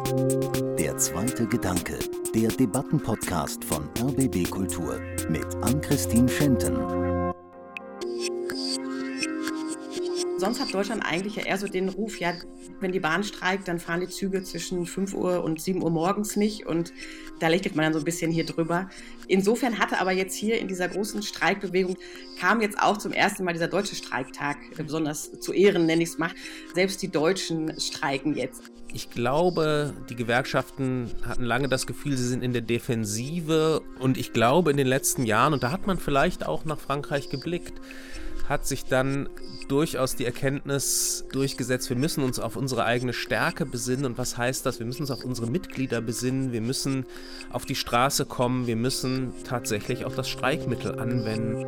Der zweite Gedanke, der Debattenpodcast von RBB Kultur mit Ann-Christine Schenten. Sonst hat Deutschland eigentlich ja eher so den Ruf, ja, wenn die Bahn streikt, dann fahren die Züge zwischen 5 Uhr und 7 Uhr morgens nicht und da lächelt man dann so ein bisschen hier drüber. Insofern hatte aber jetzt hier in dieser großen Streikbewegung, kam jetzt auch zum ersten Mal dieser deutsche Streiktag, besonders zu Ehren nenne ich es mal. Selbst die Deutschen streiken jetzt. Ich glaube, die Gewerkschaften hatten lange das Gefühl, sie sind in der Defensive und ich glaube in den letzten Jahren, und da hat man vielleicht auch nach Frankreich geblickt, hat sich dann durchaus die Erkenntnis durchgesetzt, wir müssen uns auf unsere eigene Stärke besinnen. Und was heißt das? Wir müssen uns auf unsere Mitglieder besinnen, wir müssen auf die Straße kommen, wir müssen tatsächlich auch das Streikmittel anwenden.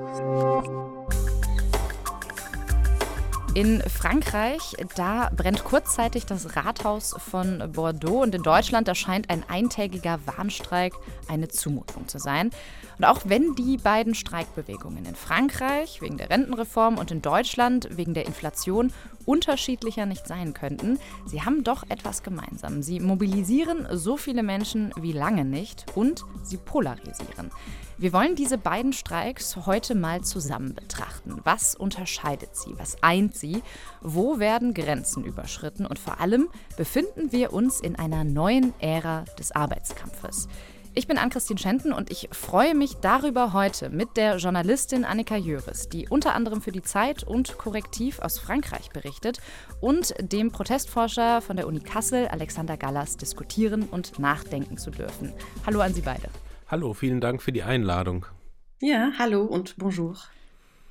In Frankreich, da brennt kurzzeitig das Rathaus von Bordeaux und in Deutschland, da scheint ein eintägiger Warnstreik eine Zumutung zu sein. Und auch wenn die beiden Streikbewegungen in Frankreich wegen der Rentenreform und in Deutschland wegen der Inflation unterschiedlicher nicht sein könnten, sie haben doch etwas gemeinsam. Sie mobilisieren so viele Menschen wie lange nicht und sie polarisieren. Wir wollen diese beiden Streiks heute mal zusammen betrachten. Was unterscheidet sie? Was eint sie? Wo werden Grenzen überschritten? Und vor allem befinden wir uns in einer neuen Ära des Arbeitskampfes. Ich bin Ann-Christine Schenten und ich freue mich darüber heute mit der Journalistin Annika Jöris, die unter anderem für die Zeit und Korrektiv aus Frankreich berichtet, und dem Protestforscher von der Uni Kassel, Alexander Gallas, diskutieren und nachdenken zu dürfen. Hallo an Sie beide. Hallo, vielen Dank für die Einladung. Ja, hallo und bonjour.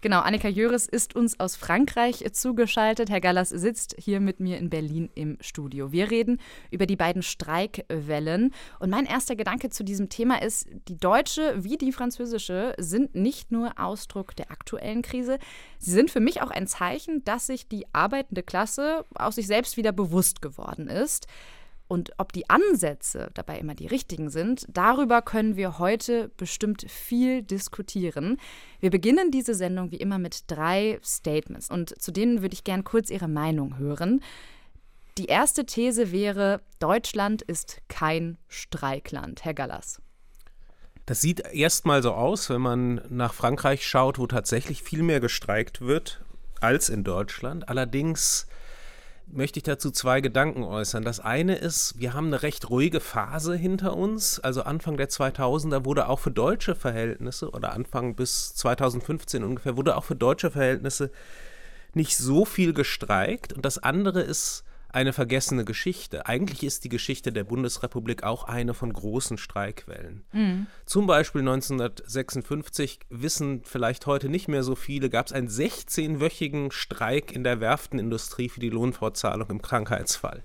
Genau, Annika Jöris ist uns aus Frankreich zugeschaltet. Herr Gallas sitzt hier mit mir in Berlin im Studio. Wir reden über die beiden Streikwellen. Und mein erster Gedanke zu diesem Thema ist, die deutsche wie die französische sind nicht nur Ausdruck der aktuellen Krise, sie sind für mich auch ein Zeichen, dass sich die arbeitende Klasse aus sich selbst wieder bewusst geworden ist. Und ob die Ansätze dabei immer die richtigen sind, darüber können wir heute bestimmt viel diskutieren. Wir beginnen diese Sendung wie immer mit drei Statements und zu denen würde ich gern kurz Ihre Meinung hören. Die erste These wäre, Deutschland ist kein Streikland. Herr Gallas. Das sieht erstmal so aus, wenn man nach Frankreich schaut, wo tatsächlich viel mehr gestreikt wird als in Deutschland. Allerdings möchte ich dazu zwei Gedanken äußern. Das eine ist, wir haben eine recht ruhige Phase hinter uns. Also Anfang der 2000er wurde auch für deutsche Verhältnisse oder Anfang bis 2015 ungefähr wurde auch für deutsche Verhältnisse nicht so viel gestreikt. Und das andere ist, eine vergessene Geschichte. Eigentlich ist die Geschichte der Bundesrepublik auch eine von großen Streikwellen. Mhm. Zum Beispiel 1956, wissen vielleicht heute nicht mehr so viele, gab es einen 16-wöchigen Streik in der Werftenindustrie für die Lohnfortzahlung im Krankheitsfall.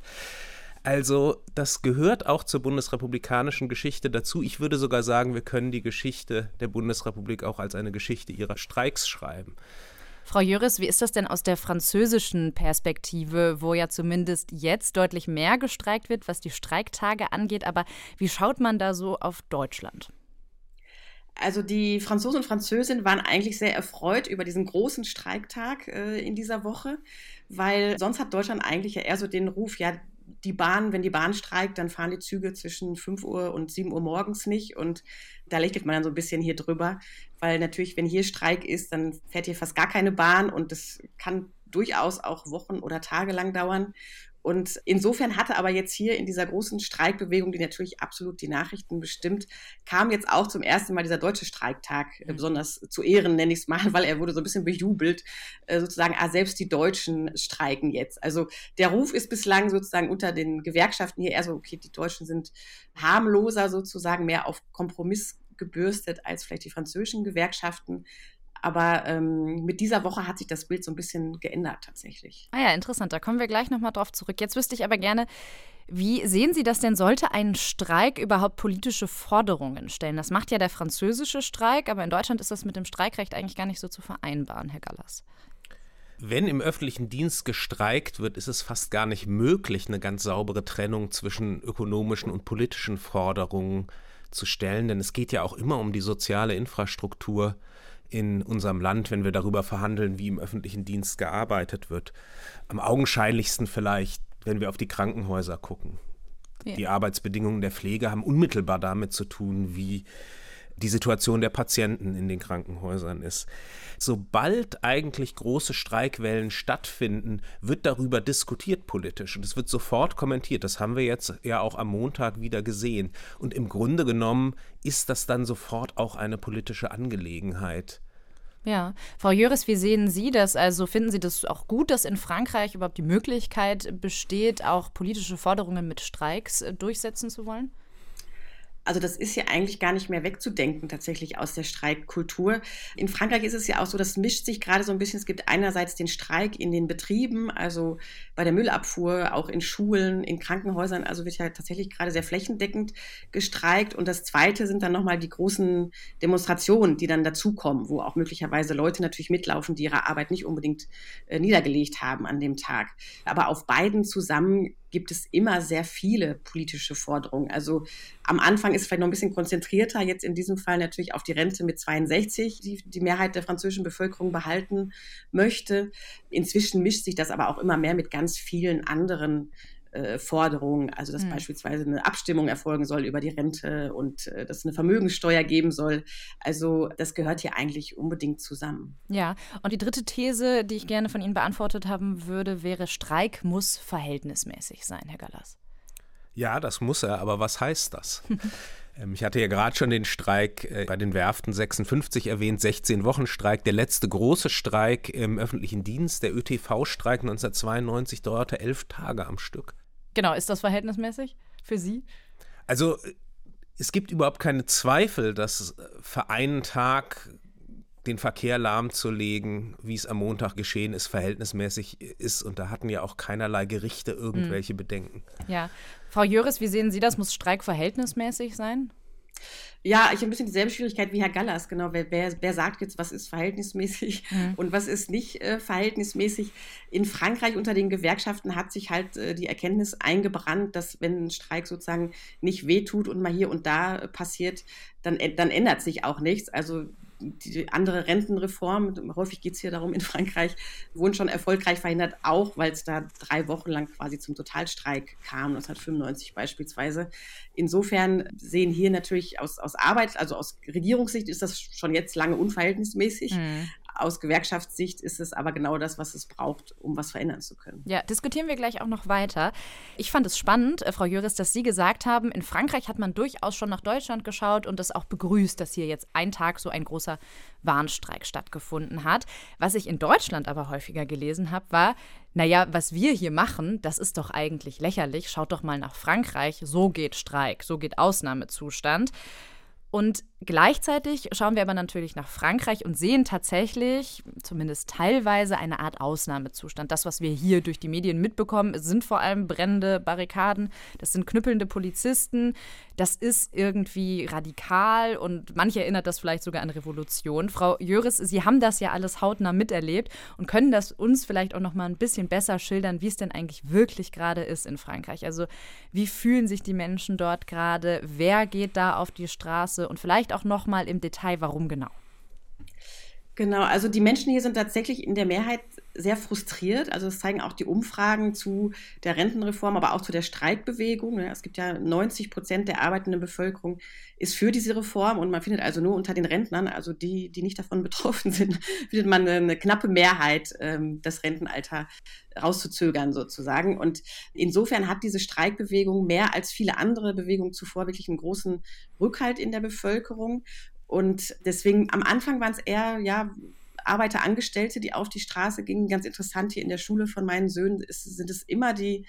Also das gehört auch zur bundesrepublikanischen Geschichte dazu. Ich würde sogar sagen, wir können die Geschichte der Bundesrepublik auch als eine Geschichte ihrer Streiks schreiben. Frau Jöris, wie ist das denn aus der französischen Perspektive, wo ja zumindest jetzt deutlich mehr gestreikt wird, was die Streiktage angeht? Aber wie schaut man da so auf Deutschland? Also die Franzosen und Französinnen waren eigentlich sehr erfreut über diesen großen Streiktag äh, in dieser Woche, weil sonst hat Deutschland eigentlich ja eher so den Ruf, ja, die Bahn, wenn die Bahn streikt, dann fahren die Züge zwischen 5 Uhr und 7 Uhr morgens nicht. Und da lächelt man dann so ein bisschen hier drüber, weil natürlich, wenn hier Streik ist, dann fährt hier fast gar keine Bahn und das kann durchaus auch Wochen oder Tage lang dauern. Und insofern hatte aber jetzt hier in dieser großen Streikbewegung, die natürlich absolut die Nachrichten bestimmt, kam jetzt auch zum ersten Mal dieser deutsche Streiktag, äh, mhm. besonders zu Ehren nenne ich es mal, weil er wurde so ein bisschen bejubelt, äh, sozusagen, ah, selbst die Deutschen streiken jetzt. Also der Ruf ist bislang sozusagen unter den Gewerkschaften hier eher so, okay, die Deutschen sind harmloser sozusagen, mehr auf Kompromiss gebürstet als vielleicht die französischen Gewerkschaften. Aber ähm, mit dieser Woche hat sich das Bild so ein bisschen geändert tatsächlich. Ah ja, interessant. Da kommen wir gleich nochmal drauf zurück. Jetzt wüsste ich aber gerne, wie sehen Sie das denn? Sollte ein Streik überhaupt politische Forderungen stellen? Das macht ja der französische Streik, aber in Deutschland ist das mit dem Streikrecht eigentlich gar nicht so zu vereinbaren, Herr Gallas. Wenn im öffentlichen Dienst gestreikt wird, ist es fast gar nicht möglich, eine ganz saubere Trennung zwischen ökonomischen und politischen Forderungen zu stellen, denn es geht ja auch immer um die soziale Infrastruktur in unserem Land, wenn wir darüber verhandeln, wie im öffentlichen Dienst gearbeitet wird. Am augenscheinlichsten vielleicht, wenn wir auf die Krankenhäuser gucken. Ja. Die Arbeitsbedingungen der Pflege haben unmittelbar damit zu tun, wie die Situation der Patienten in den Krankenhäusern ist. Sobald eigentlich große Streikwellen stattfinden, wird darüber diskutiert politisch und es wird sofort kommentiert. Das haben wir jetzt ja auch am Montag wieder gesehen. Und im Grunde genommen ist das dann sofort auch eine politische Angelegenheit. Ja, Frau Jöris, wie sehen Sie das? Also finden Sie das auch gut, dass in Frankreich überhaupt die Möglichkeit besteht, auch politische Forderungen mit Streiks äh, durchsetzen zu wollen? Also das ist ja eigentlich gar nicht mehr wegzudenken tatsächlich aus der Streikkultur. In Frankreich ist es ja auch so, das mischt sich gerade so ein bisschen. Es gibt einerseits den Streik in den Betrieben, also bei der Müllabfuhr, auch in Schulen, in Krankenhäusern. Also wird ja tatsächlich gerade sehr flächendeckend gestreikt. Und das Zweite sind dann nochmal die großen Demonstrationen, die dann dazukommen, wo auch möglicherweise Leute natürlich mitlaufen, die ihre Arbeit nicht unbedingt äh, niedergelegt haben an dem Tag. Aber auf beiden zusammen gibt es immer sehr viele politische Forderungen. Also am Anfang ist es vielleicht noch ein bisschen konzentrierter, jetzt in diesem Fall natürlich auf die Rente mit 62, die die Mehrheit der französischen Bevölkerung behalten möchte. Inzwischen mischt sich das aber auch immer mehr mit ganz vielen anderen äh, Forderungen, also dass mhm. beispielsweise eine Abstimmung erfolgen soll über die Rente und äh, dass es eine Vermögenssteuer geben soll. Also das gehört hier eigentlich unbedingt zusammen. Ja, und die dritte These, die ich gerne von Ihnen beantwortet haben würde, wäre, Streik muss verhältnismäßig sein, Herr Gallas. Ja, das muss er, aber was heißt das? Ähm, ich hatte ja gerade schon den Streik äh, bei den Werften 56 erwähnt, 16 Wochen Streik. Der letzte große Streik im öffentlichen Dienst, der ÖTV-Streik 1992, dauerte elf Tage am Stück. Genau, ist das verhältnismäßig für Sie? Also es gibt überhaupt keine Zweifel, dass für einen Tag den Verkehr lahmzulegen, wie es am Montag geschehen ist, verhältnismäßig ist. Und da hatten ja auch keinerlei Gerichte irgendwelche mhm. Bedenken. Ja. Frau Jöris, wie sehen Sie das? Muss Streik verhältnismäßig sein? Ja, ich habe ein bisschen dieselbe Schwierigkeit wie Herr Gallas, genau. Wer, wer, wer sagt jetzt, was ist verhältnismäßig mhm. und was ist nicht äh, verhältnismäßig? In Frankreich unter den Gewerkschaften hat sich halt äh, die Erkenntnis eingebrannt, dass wenn ein Streik sozusagen nicht wehtut und mal hier und da äh, passiert, dann, dann ändert sich auch nichts. Also die andere Rentenreform, häufig geht es hier darum in Frankreich, wurden schon erfolgreich verhindert, auch weil es da drei Wochen lang quasi zum Totalstreik kam, 1995 beispielsweise. Insofern sehen hier natürlich aus, aus Arbeit, also aus Regierungssicht ist das schon jetzt lange unverhältnismäßig. Mhm. Aus Gewerkschaftssicht ist es aber genau das, was es braucht, um was verändern zu können. Ja, diskutieren wir gleich auch noch weiter. Ich fand es spannend, äh, Frau Jöris, dass Sie gesagt haben, in Frankreich hat man durchaus schon nach Deutschland geschaut und es auch begrüßt, dass hier jetzt ein Tag so ein großer Warnstreik stattgefunden hat. Was ich in Deutschland aber häufiger gelesen habe, war, naja, was wir hier machen, das ist doch eigentlich lächerlich. Schaut doch mal nach Frankreich, so geht Streik, so geht Ausnahmezustand. Und gleichzeitig schauen wir aber natürlich nach Frankreich und sehen tatsächlich, zumindest teilweise, eine Art Ausnahmezustand. Das, was wir hier durch die Medien mitbekommen, sind vor allem brennende Barrikaden, das sind knüppelnde Polizisten, das ist irgendwie radikal und manche erinnert das vielleicht sogar an Revolution. Frau Jöris, Sie haben das ja alles hautnah miterlebt und können das uns vielleicht auch noch mal ein bisschen besser schildern, wie es denn eigentlich wirklich gerade ist in Frankreich. Also wie fühlen sich die Menschen dort gerade? Wer geht da auf die Straße? Und vielleicht auch noch mal im Detail, warum genau. Genau, also die Menschen hier sind tatsächlich in der Mehrheit sehr frustriert. Also das zeigen auch die Umfragen zu der Rentenreform, aber auch zu der Streikbewegung. Es gibt ja 90 Prozent der arbeitenden Bevölkerung ist für diese Reform und man findet also nur unter den Rentnern, also die, die nicht davon betroffen sind, findet man eine knappe Mehrheit, ähm, das Rentenalter rauszuzögern sozusagen. Und insofern hat diese Streikbewegung mehr als viele andere Bewegungen zuvor wirklich einen großen Rückhalt in der Bevölkerung. Und deswegen am Anfang waren es eher, ja, Arbeiter, Angestellte, die auf die Straße gingen. Ganz interessant hier in der Schule von meinen Söhnen ist, sind es immer die,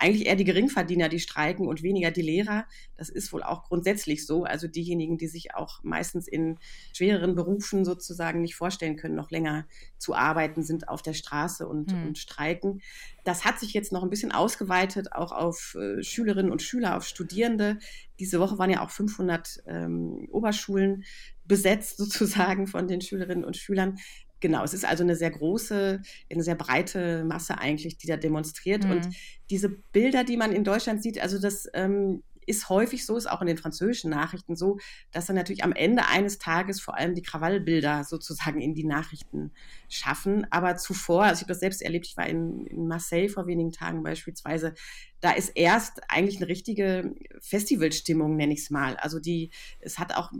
eigentlich eher die Geringverdiener, die streiken und weniger die Lehrer. Das ist wohl auch grundsätzlich so. Also diejenigen, die sich auch meistens in schwereren Berufen sozusagen nicht vorstellen können, noch länger zu arbeiten, sind auf der Straße und, mhm. und streiken. Das hat sich jetzt noch ein bisschen ausgeweitet, auch auf äh, Schülerinnen und Schüler, auf Studierende. Diese Woche waren ja auch 500 ähm, Oberschulen besetzt sozusagen von den Schülerinnen und Schülern. Genau, es ist also eine sehr große, eine sehr breite Masse eigentlich, die da demonstriert. Mhm. Und diese Bilder, die man in Deutschland sieht, also das ähm, ist häufig so, ist auch in den französischen Nachrichten so, dass dann natürlich am Ende eines Tages vor allem die Krawallbilder sozusagen in die Nachrichten schaffen. Aber zuvor, also ich habe das selbst erlebt, ich war in, in Marseille vor wenigen Tagen beispielsweise, da ist erst eigentlich eine richtige Festivalstimmung, nenne ich es mal. Also die, es hat auch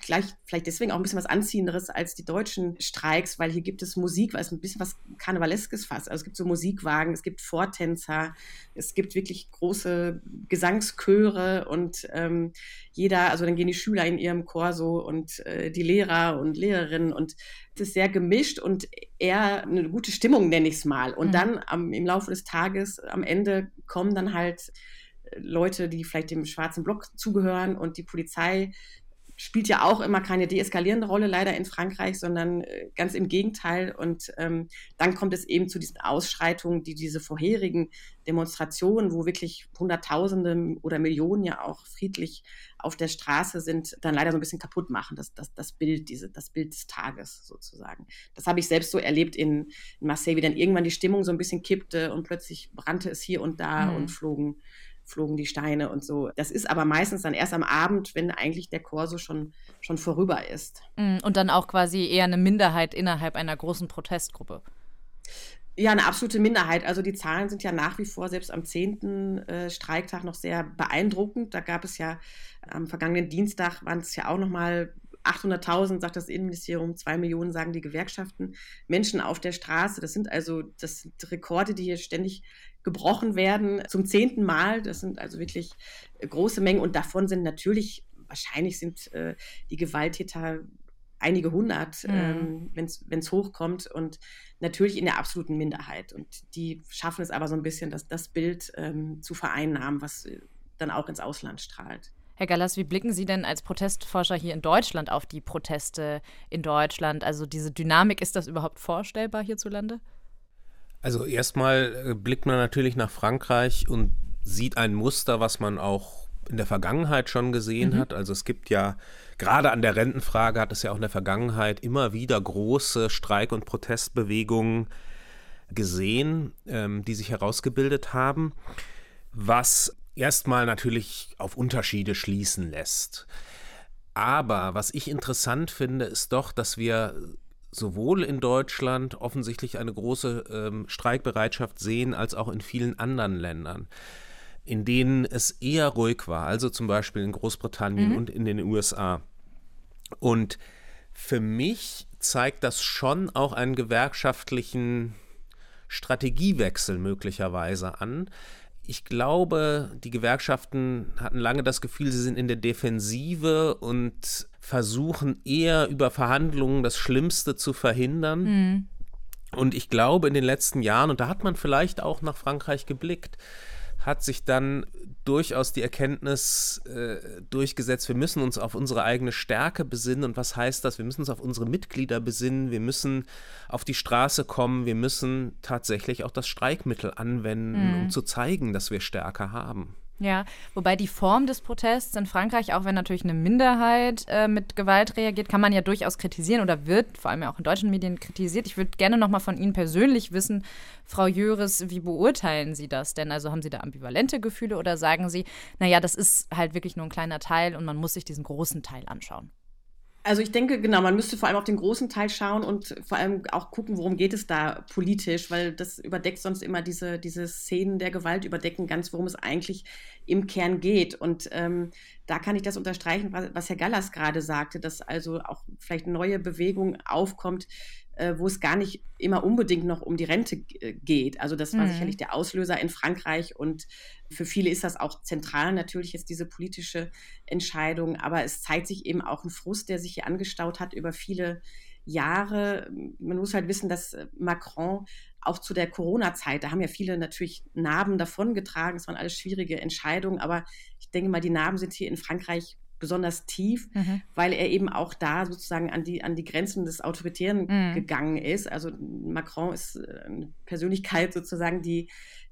gleich vielleicht deswegen auch ein bisschen was Anziehenderes als die deutschen Streiks, weil hier gibt es Musik, weil es ein bisschen was Karnevaleskes fast. Also es gibt so Musikwagen, es gibt Vortänzer, es gibt wirklich große Gesangschöre und ähm, jeder, also dann gehen die Schüler in ihrem Chor so und äh, die Lehrer und Lehrerinnen und es ist sehr gemischt und eher eine gute Stimmung, nenne ich es mal. Und mhm. dann am, im Laufe des Tages, am Ende kommen dann halt äh, Leute, die vielleicht dem schwarzen Block zugehören und die Polizei spielt ja auch immer keine deeskalierende Rolle leider in Frankreich, sondern äh, ganz im Gegenteil. Und ähm, dann kommt es eben zu diesen Ausschreitungen, die diese vorherigen Demonstrationen, wo wirklich Hunderttausende oder Millionen ja auch friedlich auf der Straße sind, dann leider so ein bisschen kaputt machen, das, das, das Bild, diese, das Bild des Tages sozusagen. Das habe ich selbst so erlebt in, in Marseille, wie dann irgendwann die Stimmung so ein bisschen kippte und plötzlich brannte es hier und da mhm. und flogen flogen die Steine und so. Das ist aber meistens dann erst am Abend, wenn eigentlich der Chor schon, schon vorüber ist. Mm, und dann auch quasi eher eine Minderheit innerhalb einer großen Protestgruppe. Ja, eine absolute Minderheit. Also die Zahlen sind ja nach wie vor selbst am 10. Äh, Streiktag noch sehr beeindruckend. Da gab es ja am vergangenen Dienstag waren es ja auch noch mal 800.000 sagt das Innenministerium, zwei Millionen sagen die Gewerkschaften, Menschen auf der Straße. Das sind also das sind Rekorde, die hier ständig gebrochen werden, zum zehnten Mal. Das sind also wirklich äh, große Mengen und davon sind natürlich, wahrscheinlich sind äh, die Gewalttäter einige hundert, mhm. ähm, wenn es hochkommt und natürlich in der absoluten Minderheit. Und die schaffen es aber so ein bisschen, dass das Bild ähm, zu vereinnahmen, was äh, dann auch ins Ausland strahlt. Herr Gallas, wie blicken Sie denn als Protestforscher hier in Deutschland auf die Proteste in Deutschland? Also diese Dynamik, ist das überhaupt vorstellbar hierzulande? Also erstmal äh, blickt man natürlich nach Frankreich und sieht ein Muster, was man auch in der Vergangenheit schon gesehen mhm. hat. Also es gibt ja gerade an der Rentenfrage hat es ja auch in der Vergangenheit immer wieder große Streik- und Protestbewegungen gesehen, ähm, die sich herausgebildet haben, was erstmal natürlich auf Unterschiede schließen lässt. Aber was ich interessant finde, ist doch, dass wir sowohl in Deutschland offensichtlich eine große ähm, Streikbereitschaft sehen, als auch in vielen anderen Ländern, in denen es eher ruhig war, also zum Beispiel in Großbritannien mhm. und in den USA. Und für mich zeigt das schon auch einen gewerkschaftlichen Strategiewechsel möglicherweise an. Ich glaube, die Gewerkschaften hatten lange das Gefühl, sie sind in der Defensive und versuchen eher über Verhandlungen das Schlimmste zu verhindern. Mhm. Und ich glaube, in den letzten Jahren, und da hat man vielleicht auch nach Frankreich geblickt, hat sich dann durchaus die Erkenntnis äh, durchgesetzt, wir müssen uns auf unsere eigene Stärke besinnen. Und was heißt das? Wir müssen uns auf unsere Mitglieder besinnen, wir müssen auf die Straße kommen, wir müssen tatsächlich auch das Streikmittel anwenden, mhm. um zu zeigen, dass wir Stärke haben. Ja, wobei die Form des Protests in Frankreich, auch wenn natürlich eine Minderheit äh, mit Gewalt reagiert, kann man ja durchaus kritisieren oder wird vor allem ja auch in deutschen Medien kritisiert. Ich würde gerne noch mal von Ihnen persönlich wissen, Frau Jöris, wie beurteilen Sie das denn? Also haben Sie da ambivalente Gefühle oder sagen Sie, naja, das ist halt wirklich nur ein kleiner Teil und man muss sich diesen großen Teil anschauen? Also ich denke, genau, man müsste vor allem auf den großen Teil schauen und vor allem auch gucken, worum geht es da politisch, weil das überdeckt sonst immer diese, diese Szenen der Gewalt überdecken ganz, worum es eigentlich im Kern geht. Und ähm, da kann ich das unterstreichen, was, was Herr Gallas gerade sagte, dass also auch vielleicht neue Bewegung aufkommt, äh, wo es gar nicht immer unbedingt noch um die Rente äh, geht. Also das war mhm. sicherlich der Auslöser in Frankreich und für viele ist das auch zentral natürlich jetzt diese politische Entscheidung, aber es zeigt sich eben auch ein Frust, der sich hier angestaut hat über viele Jahre. Man muss halt wissen, dass äh, Macron auch zu der Corona-Zeit, da haben ja viele natürlich Narben davongetragen, es waren alles schwierige Entscheidungen, aber ich denke mal, die Narben sind hier in Frankreich besonders tief, mhm. weil er eben auch da sozusagen an die, an die Grenzen des Autoritären mhm. gegangen ist. Also Macron ist äh, eine Persönlichkeit sozusagen, die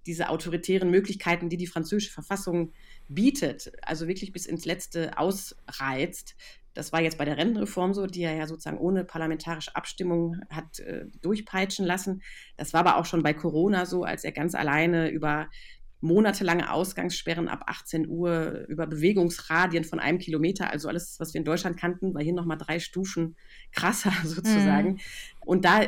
diese autoritären Möglichkeiten, die die französische Verfassung bietet, also wirklich bis ins Letzte ausreizt. Das war jetzt bei der Rentenreform so, die er ja sozusagen ohne parlamentarische Abstimmung hat äh, durchpeitschen lassen. Das war aber auch schon bei Corona so, als er ganz alleine über monatelange Ausgangssperren ab 18 Uhr über Bewegungsradien von einem Kilometer. Also alles, was wir in Deutschland kannten, war hier nochmal drei Stufen krasser sozusagen. Mhm. Und da,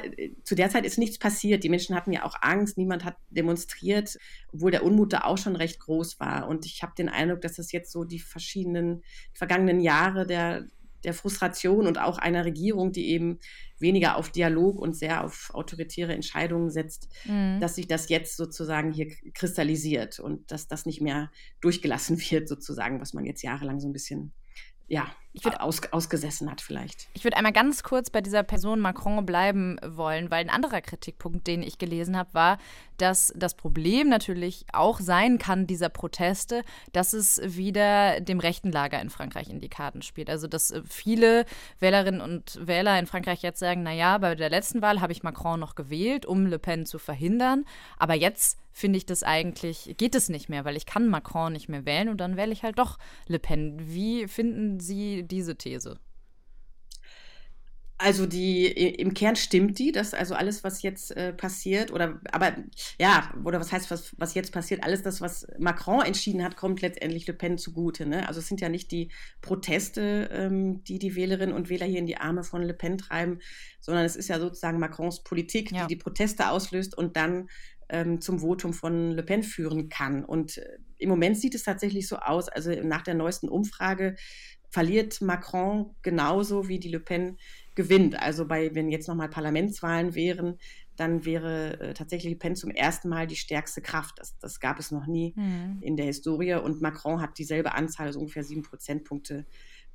zu der Zeit ist nichts passiert. Die Menschen hatten ja auch Angst, niemand hat demonstriert, obwohl der Unmut da auch schon recht groß war. Und ich habe den Eindruck, dass das jetzt so die verschiedenen vergangenen Jahre der, der Frustration und auch einer Regierung, die eben weniger auf Dialog und sehr auf autoritäre Entscheidungen setzt, mhm. dass sich das jetzt sozusagen hier kristallisiert und dass das nicht mehr durchgelassen wird, sozusagen, was man jetzt jahrelang so ein bisschen ja, würd, aus, ausgesessen hat vielleicht. Ich würde einmal ganz kurz bei dieser Person Macron bleiben wollen, weil ein anderer Kritikpunkt, den ich gelesen habe, war, dass das Problem natürlich auch sein kann, dieser Proteste, dass es wieder dem rechten Lager in Frankreich in die Karten spielt. Also, dass äh, viele Wählerinnen und Wähler in Frankreich jetzt sagen, naja, bei der letzten Wahl habe ich Macron noch gewählt, um Le Pen zu verhindern, aber jetzt finde ich das eigentlich, geht es nicht mehr, weil ich kann Macron nicht mehr wählen und dann wähle ich halt doch Le Pen. Wie finden Sie diese These? Also die im Kern stimmt die, dass also alles, was jetzt äh, passiert, oder aber ja, oder was heißt, was, was jetzt passiert, alles das, was Macron entschieden hat, kommt letztendlich Le Pen zugute. Ne? Also es sind ja nicht die Proteste, ähm, die die Wählerinnen und Wähler hier in die Arme von Le Pen treiben, sondern es ist ja sozusagen Macrons Politik, ja. die die Proteste auslöst und dann ähm, zum Votum von Le Pen führen kann. Und äh, im Moment sieht es tatsächlich so aus, also nach der neuesten Umfrage verliert Macron genauso wie die Le Pen gewinnt. Also bei, wenn jetzt nochmal Parlamentswahlen wären, dann wäre äh, tatsächlich Le Pen zum ersten Mal die stärkste Kraft. Das, das gab es noch nie mhm. in der Historie. Und Macron hat dieselbe Anzahl, also ungefähr sieben Prozentpunkte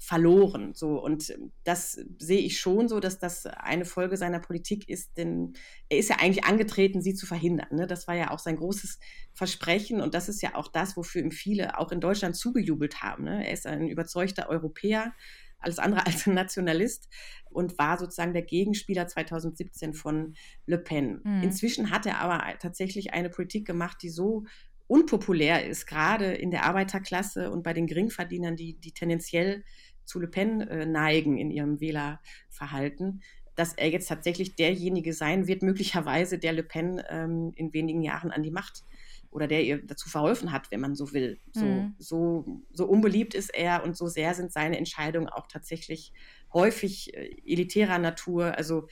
verloren. So, und das sehe ich schon so, dass das eine Folge seiner Politik ist, denn er ist ja eigentlich angetreten, sie zu verhindern. Ne? Das war ja auch sein großes Versprechen und das ist ja auch das, wofür ihm viele auch in Deutschland zugejubelt haben. Ne? Er ist ein überzeugter Europäer, alles andere als ein Nationalist und war sozusagen der Gegenspieler 2017 von Le Pen. Mhm. Inzwischen hat er aber tatsächlich eine Politik gemacht, die so unpopulär ist, gerade in der Arbeiterklasse und bei den Geringverdienern, die, die tendenziell zu Le Pen äh, neigen in ihrem Wählerverhalten, dass er jetzt tatsächlich derjenige sein wird, möglicherweise der Le Pen ähm, in wenigen Jahren an die Macht oder der ihr dazu verholfen hat, wenn man so will. So, mhm. so, so unbeliebt ist er und so sehr sind seine Entscheidungen auch tatsächlich häufig äh, elitärer Natur. Also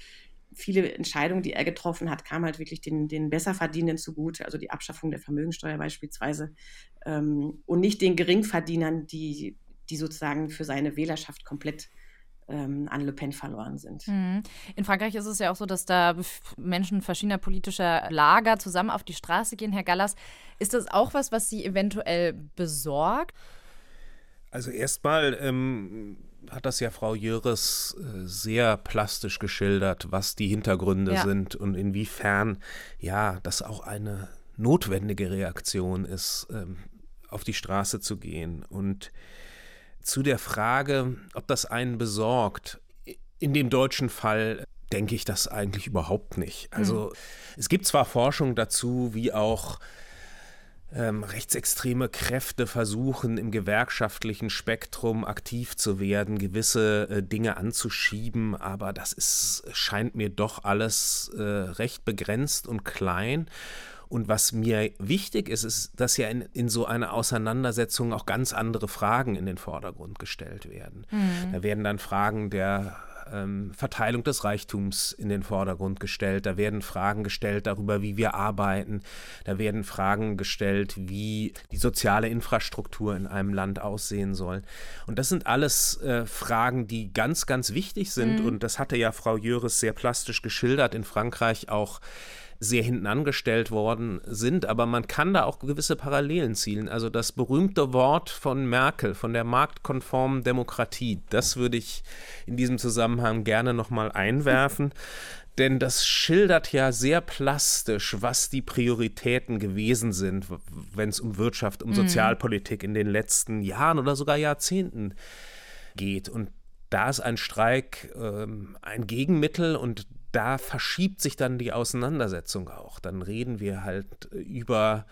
viele Entscheidungen, die er getroffen hat, kamen halt wirklich den, den Besserverdienenden zugute, also die Abschaffung der Vermögensteuer beispielsweise, ähm, und nicht den Geringverdienern, die die sozusagen für seine Wählerschaft komplett ähm, an Le Pen verloren sind. Mhm. In Frankreich ist es ja auch so, dass da Menschen verschiedener politischer Lager zusammen auf die Straße gehen. Herr Gallas, ist das auch was, was Sie eventuell besorgt? Also erstmal ähm, hat das ja Frau Jöres äh, sehr plastisch geschildert, was die Hintergründe ja. sind und inwiefern ja das auch eine notwendige Reaktion ist, ähm, auf die Straße zu gehen. Und zu der Frage, ob das einen besorgt, in dem deutschen Fall denke ich das eigentlich überhaupt nicht. Also mhm. es gibt zwar Forschung dazu, wie auch ähm, rechtsextreme Kräfte versuchen, im gewerkschaftlichen Spektrum aktiv zu werden, gewisse äh, Dinge anzuschieben, aber das ist, scheint mir doch alles äh, recht begrenzt und klein. Und was mir wichtig ist, ist, dass ja in, in so einer Auseinandersetzung auch ganz andere Fragen in den Vordergrund gestellt werden. Mhm. Da werden dann Fragen der ähm, Verteilung des Reichtums in den Vordergrund gestellt. Da werden Fragen gestellt darüber, wie wir arbeiten. Da werden Fragen gestellt, wie die soziale Infrastruktur in einem Land aussehen soll. Und das sind alles äh, Fragen, die ganz, ganz wichtig sind. Mhm. Und das hatte ja Frau Jöres sehr plastisch geschildert in Frankreich auch sehr hinten angestellt worden sind, aber man kann da auch gewisse Parallelen zielen. Also das berühmte Wort von Merkel, von der marktkonformen Demokratie, das würde ich in diesem Zusammenhang gerne nochmal einwerfen. Denn das schildert ja sehr plastisch, was die Prioritäten gewesen sind, wenn es um Wirtschaft, um mhm. Sozialpolitik in den letzten Jahren oder sogar Jahrzehnten geht. Und da ist ein Streik ähm, ein Gegenmittel und da verschiebt sich dann die Auseinandersetzung auch. Dann reden wir halt über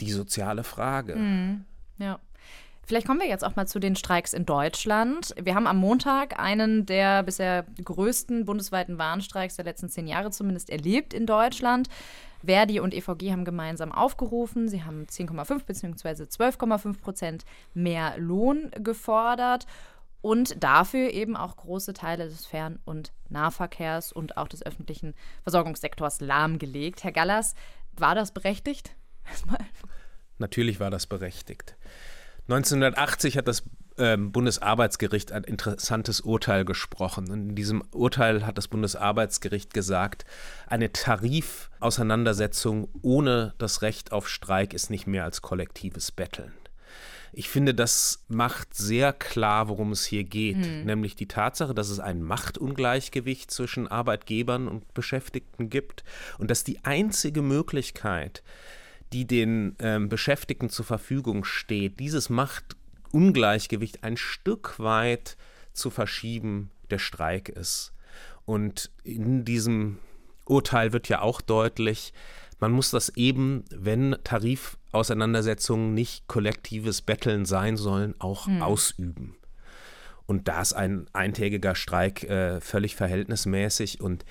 die soziale Frage. Mhm. Ja. Vielleicht kommen wir jetzt auch mal zu den Streiks in Deutschland. Wir haben am Montag einen der bisher größten bundesweiten Warnstreiks der letzten zehn Jahre zumindest erlebt in Deutschland. Verdi und EVG haben gemeinsam aufgerufen. Sie haben 10,5 bzw. 12,5 Prozent mehr Lohn gefordert und dafür eben auch große Teile des Fern- und Nahverkehrs und auch des öffentlichen Versorgungssektors lahmgelegt. Herr Gallas, war das berechtigt? Natürlich war das berechtigt. 1980 hat das ähm, Bundesarbeitsgericht ein interessantes Urteil gesprochen. In diesem Urteil hat das Bundesarbeitsgericht gesagt, eine Tarifauseinandersetzung ohne das Recht auf Streik ist nicht mehr als kollektives Betteln. Ich finde, das macht sehr klar, worum es hier geht, hm. nämlich die Tatsache, dass es ein Machtungleichgewicht zwischen Arbeitgebern und Beschäftigten gibt und dass die einzige Möglichkeit, die den ähm, Beschäftigten zur Verfügung steht, dieses Machtungleichgewicht ein Stück weit zu verschieben, der Streik ist. Und in diesem Urteil wird ja auch deutlich, man muss das eben, wenn Tarifauseinandersetzungen nicht kollektives Betteln sein sollen, auch hm. ausüben. Und da ist ein eintägiger Streik äh, völlig verhältnismäßig. Und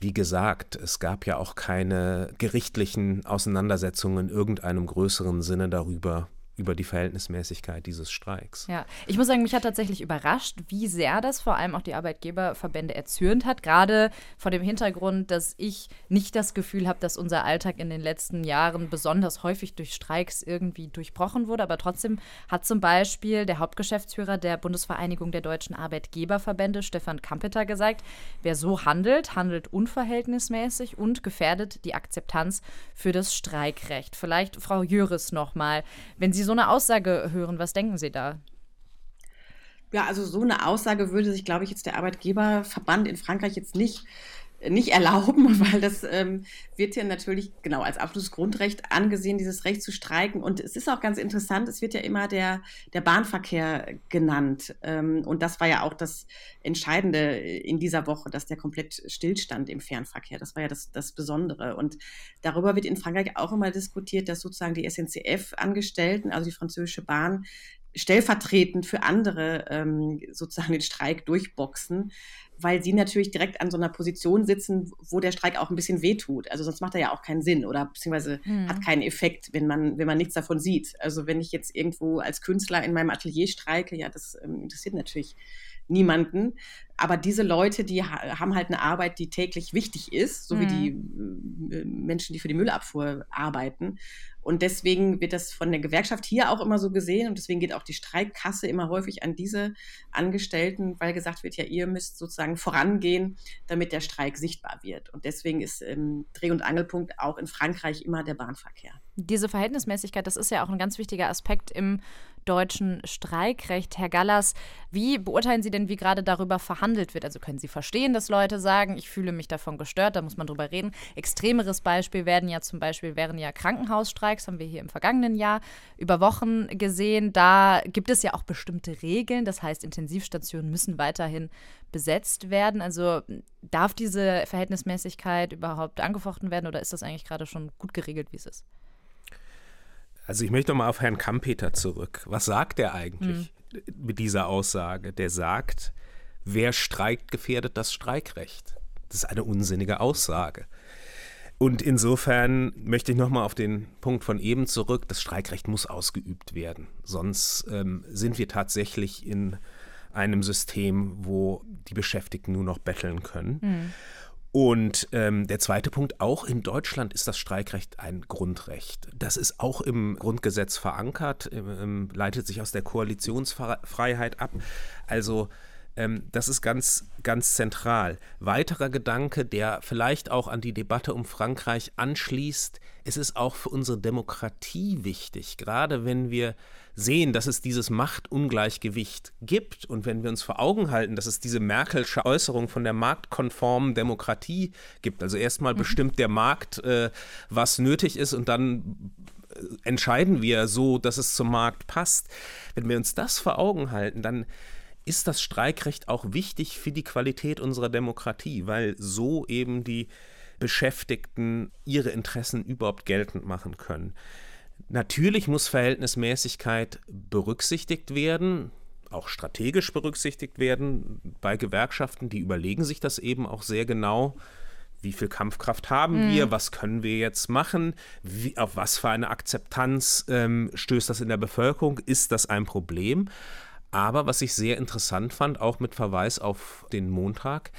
wie gesagt, es gab ja auch keine gerichtlichen Auseinandersetzungen in irgendeinem größeren Sinne darüber, über die Verhältnismäßigkeit dieses Streiks. Ja, ich muss sagen, mich hat tatsächlich überrascht, wie sehr das vor allem auch die Arbeitgeberverbände erzürnt hat, gerade vor dem Hintergrund, dass ich nicht das Gefühl habe, dass unser Alltag in den letzten Jahren besonders häufig durch Streiks irgendwie durchbrochen wurde. Aber trotzdem hat zum Beispiel der Hauptgeschäftsführer der Bundesvereinigung der deutschen Arbeitgeberverbände, Stefan Kampeter, gesagt, wer so handelt, handelt unverhältnismäßig und gefährdet die Akzeptanz für das Streikrecht. Vielleicht Frau Jöris nochmal, wenn Sie so so eine Aussage hören, was denken Sie da? Ja, also so eine Aussage würde sich, glaube ich, jetzt der Arbeitgeberverband in Frankreich jetzt nicht nicht erlauben, weil das ähm, wird ja natürlich genau als absolutes Grundrecht angesehen, dieses Recht zu streiken. Und es ist auch ganz interessant, es wird ja immer der, der Bahnverkehr genannt. Ähm, und das war ja auch das Entscheidende in dieser Woche, dass der komplett stillstand im Fernverkehr. Das war ja das, das Besondere. Und darüber wird in Frankreich auch immer diskutiert, dass sozusagen die SNCF-Angestellten, also die französische Bahn, stellvertretend für andere ähm, sozusagen den Streik durchboxen weil sie natürlich direkt an so einer Position sitzen, wo der Streik auch ein bisschen wehtut. Also sonst macht er ja auch keinen Sinn oder beziehungsweise hm. hat keinen Effekt, wenn man, wenn man nichts davon sieht. Also wenn ich jetzt irgendwo als Künstler in meinem Atelier streike, ja, das ähm, interessiert natürlich niemanden. Aber diese Leute, die ha haben halt eine Arbeit, die täglich wichtig ist, so mhm. wie die hm. äh, Menschen, die für die Müllabfuhr arbeiten. Und deswegen wird das von der Gewerkschaft hier auch immer so gesehen und deswegen geht auch die Streikkasse immer häufig an diese Angestellten, weil gesagt wird, ja, ihr müsst sozusagen vorangehen, damit der Streik sichtbar wird. Und deswegen ist ähm, Dreh- und Angelpunkt auch in Frankreich immer der Bahnverkehr. Diese Verhältnismäßigkeit, das ist ja auch ein ganz wichtiger Aspekt im deutschen Streikrecht. Herr Gallas, wie beurteilen Sie denn, wie gerade darüber verhandelt wird? Also können Sie verstehen, dass Leute sagen, ich fühle mich davon gestört, da muss man drüber reden. Extremeres Beispiel werden ja zum Beispiel, wären ja Krankenhausstreiks, haben wir hier im vergangenen Jahr über Wochen gesehen. Da gibt es ja auch bestimmte Regeln, das heißt, Intensivstationen müssen weiterhin besetzt werden. Also darf diese Verhältnismäßigkeit überhaupt angefochten werden oder ist das eigentlich gerade schon gut geregelt, wie es ist? Also ich möchte mal auf Herrn Kampeter zurück. Was sagt er eigentlich mhm. mit dieser Aussage? Der sagt, wer streikt, gefährdet das Streikrecht. Das ist eine unsinnige Aussage. Und insofern möchte ich nochmal auf den Punkt von eben zurück. Das Streikrecht muss ausgeübt werden. Sonst ähm, sind wir tatsächlich in einem System, wo die Beschäftigten nur noch betteln können. Mhm. Und ähm, der zweite Punkt, auch in Deutschland ist das Streikrecht ein Grundrecht. Das ist auch im Grundgesetz verankert, ähm, leitet sich aus der Koalitionsfreiheit ab. Also ähm, das ist ganz, ganz zentral. Weiterer Gedanke, der vielleicht auch an die Debatte um Frankreich anschließt, es ist auch für unsere Demokratie wichtig, gerade wenn wir sehen, dass es dieses Machtungleichgewicht gibt und wenn wir uns vor Augen halten, dass es diese Merkelsche Äußerung von der marktkonformen Demokratie gibt. Also erstmal mhm. bestimmt der Markt, äh, was nötig ist und dann äh, entscheiden wir so, dass es zum Markt passt. Wenn wir uns das vor Augen halten, dann ist das Streikrecht auch wichtig für die Qualität unserer Demokratie, weil so eben die Beschäftigten ihre Interessen überhaupt geltend machen können. Natürlich muss Verhältnismäßigkeit berücksichtigt werden, auch strategisch berücksichtigt werden bei Gewerkschaften. Die überlegen sich das eben auch sehr genau, wie viel Kampfkraft haben mhm. wir, was können wir jetzt machen, wie, auf was für eine Akzeptanz ähm, stößt das in der Bevölkerung, ist das ein Problem? Aber was ich sehr interessant fand, auch mit Verweis auf den Montag,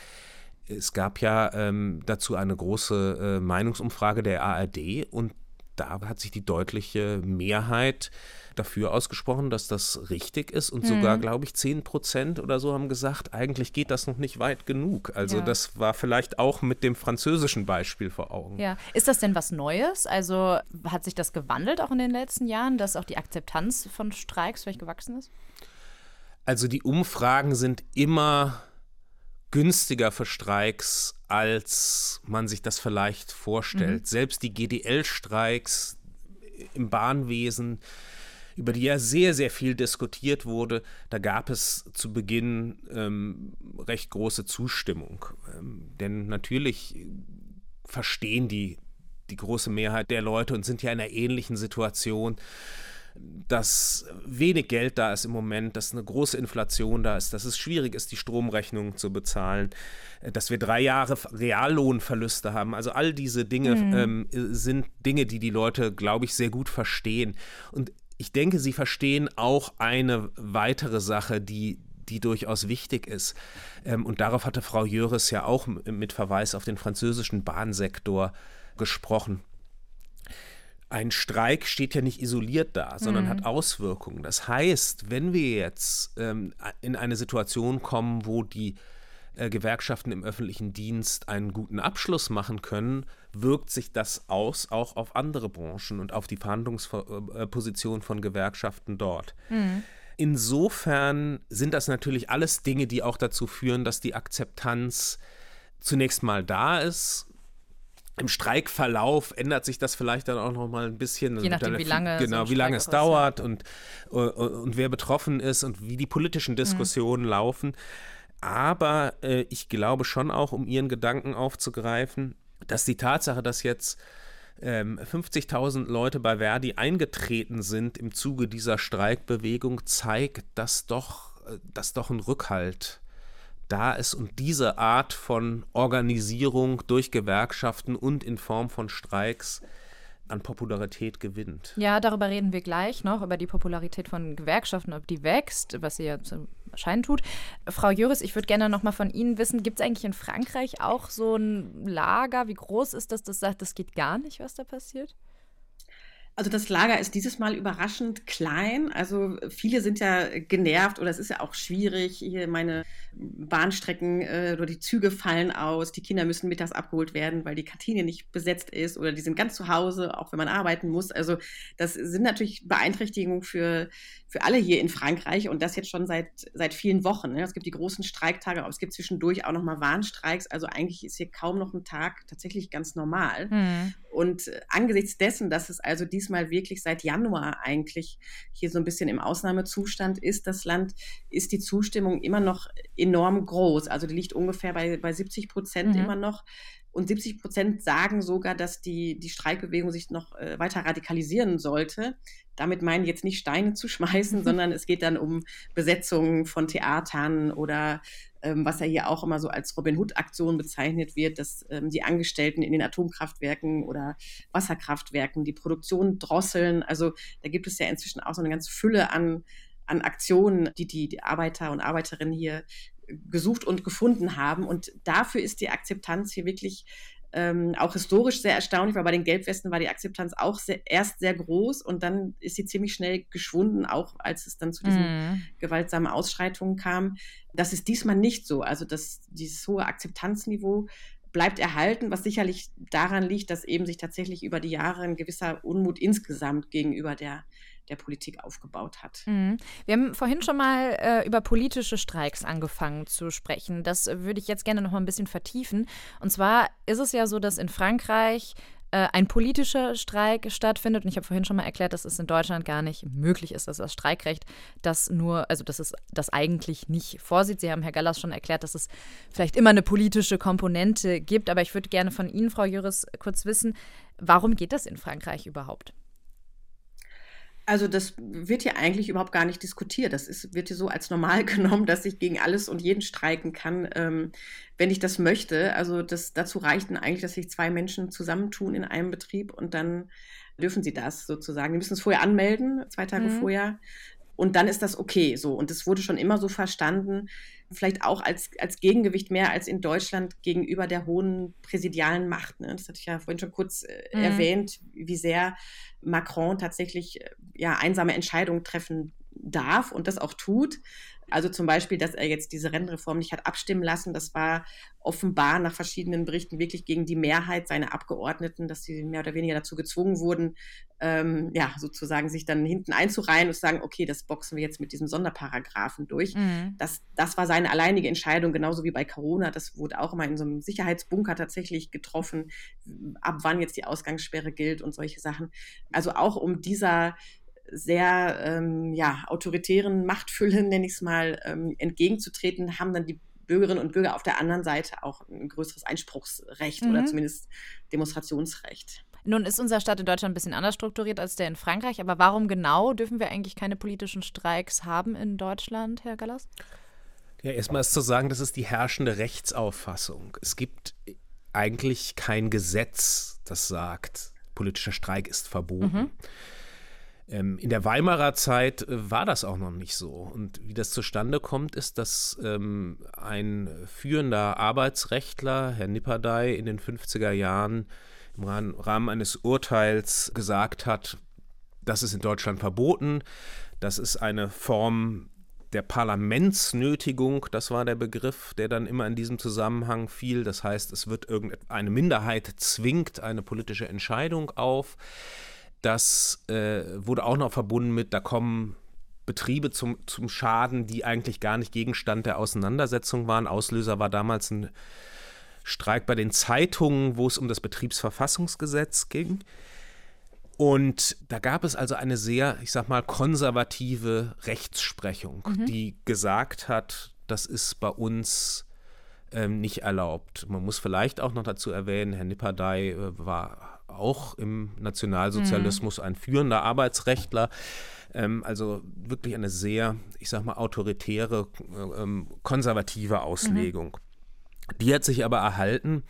es gab ja ähm, dazu eine große äh, Meinungsumfrage der ARD und da hat sich die deutliche Mehrheit dafür ausgesprochen, dass das richtig ist. Und mhm. sogar, glaube ich, 10 Prozent oder so haben gesagt, eigentlich geht das noch nicht weit genug. Also ja. das war vielleicht auch mit dem französischen Beispiel vor Augen. Ja. Ist das denn was Neues? Also hat sich das gewandelt auch in den letzten Jahren, dass auch die Akzeptanz von Streiks vielleicht gewachsen ist? Also die Umfragen sind immer günstiger für Streiks, als man sich das vielleicht vorstellt. Mhm. Selbst die GDL-Streiks im Bahnwesen, über die ja sehr, sehr viel diskutiert wurde, da gab es zu Beginn ähm, recht große Zustimmung. Ähm, denn natürlich verstehen die die große Mehrheit der Leute und sind ja in einer ähnlichen Situation dass wenig Geld da ist im Moment, dass eine große Inflation da ist, dass es schwierig ist, die Stromrechnung zu bezahlen, äh, dass wir drei Jahre Reallohnverluste haben. Also all diese Dinge mhm. ähm, sind Dinge, die die Leute, glaube ich, sehr gut verstehen. Und ich denke, sie verstehen auch eine weitere Sache, die, die durchaus wichtig ist. Ähm, und darauf hatte Frau Jöres ja auch mit Verweis auf den französischen Bahnsektor gesprochen ein Streik steht ja nicht isoliert da, sondern mhm. hat Auswirkungen. Das heißt, wenn wir jetzt ähm, in eine Situation kommen, wo die äh, Gewerkschaften im öffentlichen Dienst einen guten Abschluss machen können, wirkt sich das aus auch auf andere Branchen und auf die Verhandlungsposition von Gewerkschaften dort. Mhm. Insofern sind das natürlich alles Dinge, die auch dazu führen, dass die Akzeptanz zunächst mal da ist, im Streikverlauf ändert sich das vielleicht dann auch noch mal ein bisschen. Je nachdem, wie lange, genau, so wie lange es dauert und, und, äh, und, wer betroffen ist und wie die politischen Diskussionen mhm. laufen. Aber äh, ich glaube schon auch, um Ihren Gedanken aufzugreifen, dass die Tatsache, dass jetzt ähm, 50.000 Leute bei Verdi eingetreten sind im Zuge dieser Streikbewegung, zeigt, dass doch, äh, dass doch ein Rückhalt da ist und diese Art von Organisierung durch Gewerkschaften und in Form von Streiks an Popularität gewinnt. Ja, darüber reden wir gleich noch, über die Popularität von Gewerkschaften, ob die wächst, was sie ja zu scheinen tut. Frau Jöris, ich würde gerne noch mal von Ihnen wissen, gibt es eigentlich in Frankreich auch so ein Lager? Wie groß ist das, das sagt, das geht gar nicht, was da passiert? Also das Lager ist dieses Mal überraschend klein. Also viele sind ja genervt oder es ist ja auch schwierig. Hier meine Bahnstrecken äh, oder die Züge fallen aus. Die Kinder müssen mittags abgeholt werden, weil die Kantine nicht besetzt ist oder die sind ganz zu Hause, auch wenn man arbeiten muss. Also das sind natürlich Beeinträchtigungen für, für alle hier in Frankreich und das jetzt schon seit, seit vielen Wochen. Ne? Es gibt die großen Streiktage, aber es gibt zwischendurch auch nochmal Warnstreiks. Also eigentlich ist hier kaum noch ein Tag tatsächlich ganz normal. Mhm. Und äh, angesichts dessen, dass es also diesmal wirklich seit Januar eigentlich hier so ein bisschen im Ausnahmezustand ist, das Land, ist die Zustimmung immer noch enorm groß. Also die liegt ungefähr bei, bei 70 Prozent mhm. immer noch. Und 70 Prozent sagen sogar, dass die, die Streikbewegung sich noch äh, weiter radikalisieren sollte. Damit meinen jetzt nicht Steine zu schmeißen, sondern es geht dann um Besetzungen von Theatern oder was ja hier auch immer so als Robin Hood-Aktion bezeichnet wird, dass ähm, die Angestellten in den Atomkraftwerken oder Wasserkraftwerken die Produktion drosseln. Also da gibt es ja inzwischen auch so eine ganze Fülle an, an Aktionen, die die Arbeiter und Arbeiterinnen hier gesucht und gefunden haben. Und dafür ist die Akzeptanz hier wirklich ähm, auch historisch sehr erstaunlich, weil bei den Gelbwesten war die Akzeptanz auch sehr, erst sehr groß und dann ist sie ziemlich schnell geschwunden, auch als es dann zu diesen mm. gewaltsamen Ausschreitungen kam. Das ist diesmal nicht so. Also das, dieses hohe Akzeptanzniveau bleibt erhalten, was sicherlich daran liegt, dass eben sich tatsächlich über die Jahre ein gewisser Unmut insgesamt gegenüber der der Politik aufgebaut hat. Mhm. Wir haben vorhin schon mal äh, über politische Streiks angefangen zu sprechen. Das würde ich jetzt gerne noch mal ein bisschen vertiefen. Und zwar ist es ja so, dass in Frankreich äh, ein politischer Streik stattfindet. Und ich habe vorhin schon mal erklärt, dass es in Deutschland gar nicht möglich ist, dass das Streikrecht das nur, also dass es das eigentlich nicht vorsieht. Sie haben Herr Gallas schon erklärt, dass es vielleicht immer eine politische Komponente gibt. Aber ich würde gerne von Ihnen, Frau Juris, kurz wissen, warum geht das in Frankreich überhaupt? Also das wird ja eigentlich überhaupt gar nicht diskutiert. Das ist, wird hier so als normal genommen, dass ich gegen alles und jeden streiken kann, ähm, wenn ich das möchte. Also das, dazu reicht dann eigentlich, dass sich zwei Menschen zusammentun in einem Betrieb und dann dürfen sie das sozusagen. Die müssen es vorher anmelden, zwei Tage mhm. vorher. Und dann ist das okay so. Und es wurde schon immer so verstanden, vielleicht auch als, als Gegengewicht mehr als in Deutschland gegenüber der hohen präsidialen Macht. Ne? Das hatte ich ja vorhin schon kurz äh, mhm. erwähnt, wie sehr Macron tatsächlich äh, ja, einsame Entscheidungen treffen darf und das auch tut. Also zum Beispiel, dass er jetzt diese Rennreform nicht hat abstimmen lassen. Das war offenbar nach verschiedenen Berichten wirklich gegen die Mehrheit seiner Abgeordneten, dass sie mehr oder weniger dazu gezwungen wurden, ähm, ja, sozusagen sich dann hinten einzureihen und zu sagen, okay, das boxen wir jetzt mit diesem Sonderparagraphen durch. Mhm. Das, das war seine alleinige Entscheidung, genauso wie bei Corona. Das wurde auch immer in so einem Sicherheitsbunker tatsächlich getroffen, ab wann jetzt die Ausgangssperre gilt und solche Sachen. Also auch um dieser sehr ähm, ja, autoritären Machtfülle, nenne ich es mal, ähm, entgegenzutreten, haben dann die Bürgerinnen und Bürger auf der anderen Seite auch ein größeres Einspruchsrecht mhm. oder zumindest Demonstrationsrecht. Nun ist unser Staat in Deutschland ein bisschen anders strukturiert als der in Frankreich, aber warum genau dürfen wir eigentlich keine politischen Streiks haben in Deutschland, Herr Gallas? Ja, erstmal ist zu sagen, das ist die herrschende Rechtsauffassung. Es gibt eigentlich kein Gesetz, das sagt, politischer Streik ist verboten. Mhm. Ähm, in der Weimarer Zeit äh, war das auch noch nicht so. Und wie das zustande kommt, ist, dass ähm, ein führender Arbeitsrechtler, Herr Nipperdey, in den 50er Jahren im Rahmen eines Urteils gesagt hat, das ist in Deutschland verboten, das ist eine Form der Parlamentsnötigung, das war der Begriff, der dann immer in diesem Zusammenhang fiel. Das heißt, es wird irgendeine Minderheit zwingt eine politische Entscheidung auf. Das äh, wurde auch noch verbunden mit, da kommen Betriebe zum, zum Schaden, die eigentlich gar nicht Gegenstand der Auseinandersetzung waren. Auslöser war damals ein Streik bei den Zeitungen, wo es um das Betriebsverfassungsgesetz ging. Und da gab es also eine sehr, ich sag mal, konservative Rechtsprechung, mhm. die gesagt hat, das ist bei uns ähm, nicht erlaubt. Man muss vielleicht auch noch dazu erwähnen, Herr Nipperdey äh, war auch im Nationalsozialismus mhm. ein führender Arbeitsrechtler. Ähm, also wirklich eine sehr, ich sag mal, autoritäre, äh, ähm, konservative Auslegung. Mhm. Die hat sich aber erhalten.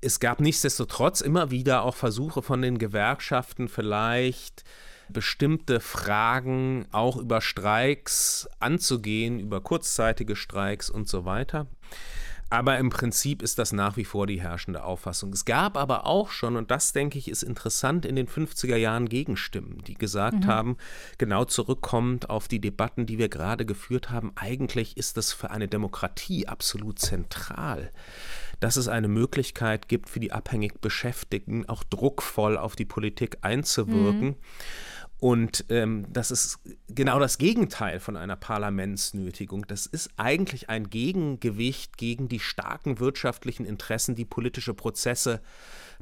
Es gab nichtsdestotrotz immer wieder auch Versuche von den Gewerkschaften vielleicht bestimmte Fragen auch über Streiks anzugehen, über kurzzeitige Streiks und so weiter. Aber im Prinzip ist das nach wie vor die herrschende Auffassung. Es gab aber auch schon, und das denke ich ist interessant, in den 50er Jahren Gegenstimmen, die gesagt mhm. haben, genau zurückkommend auf die Debatten, die wir gerade geführt haben, eigentlich ist das für eine Demokratie absolut zentral dass es eine Möglichkeit gibt, für die abhängig Beschäftigten auch druckvoll auf die Politik einzuwirken. Mhm. Und ähm, das ist genau das Gegenteil von einer Parlamentsnötigung. Das ist eigentlich ein Gegengewicht gegen die starken wirtschaftlichen Interessen, die politische Prozesse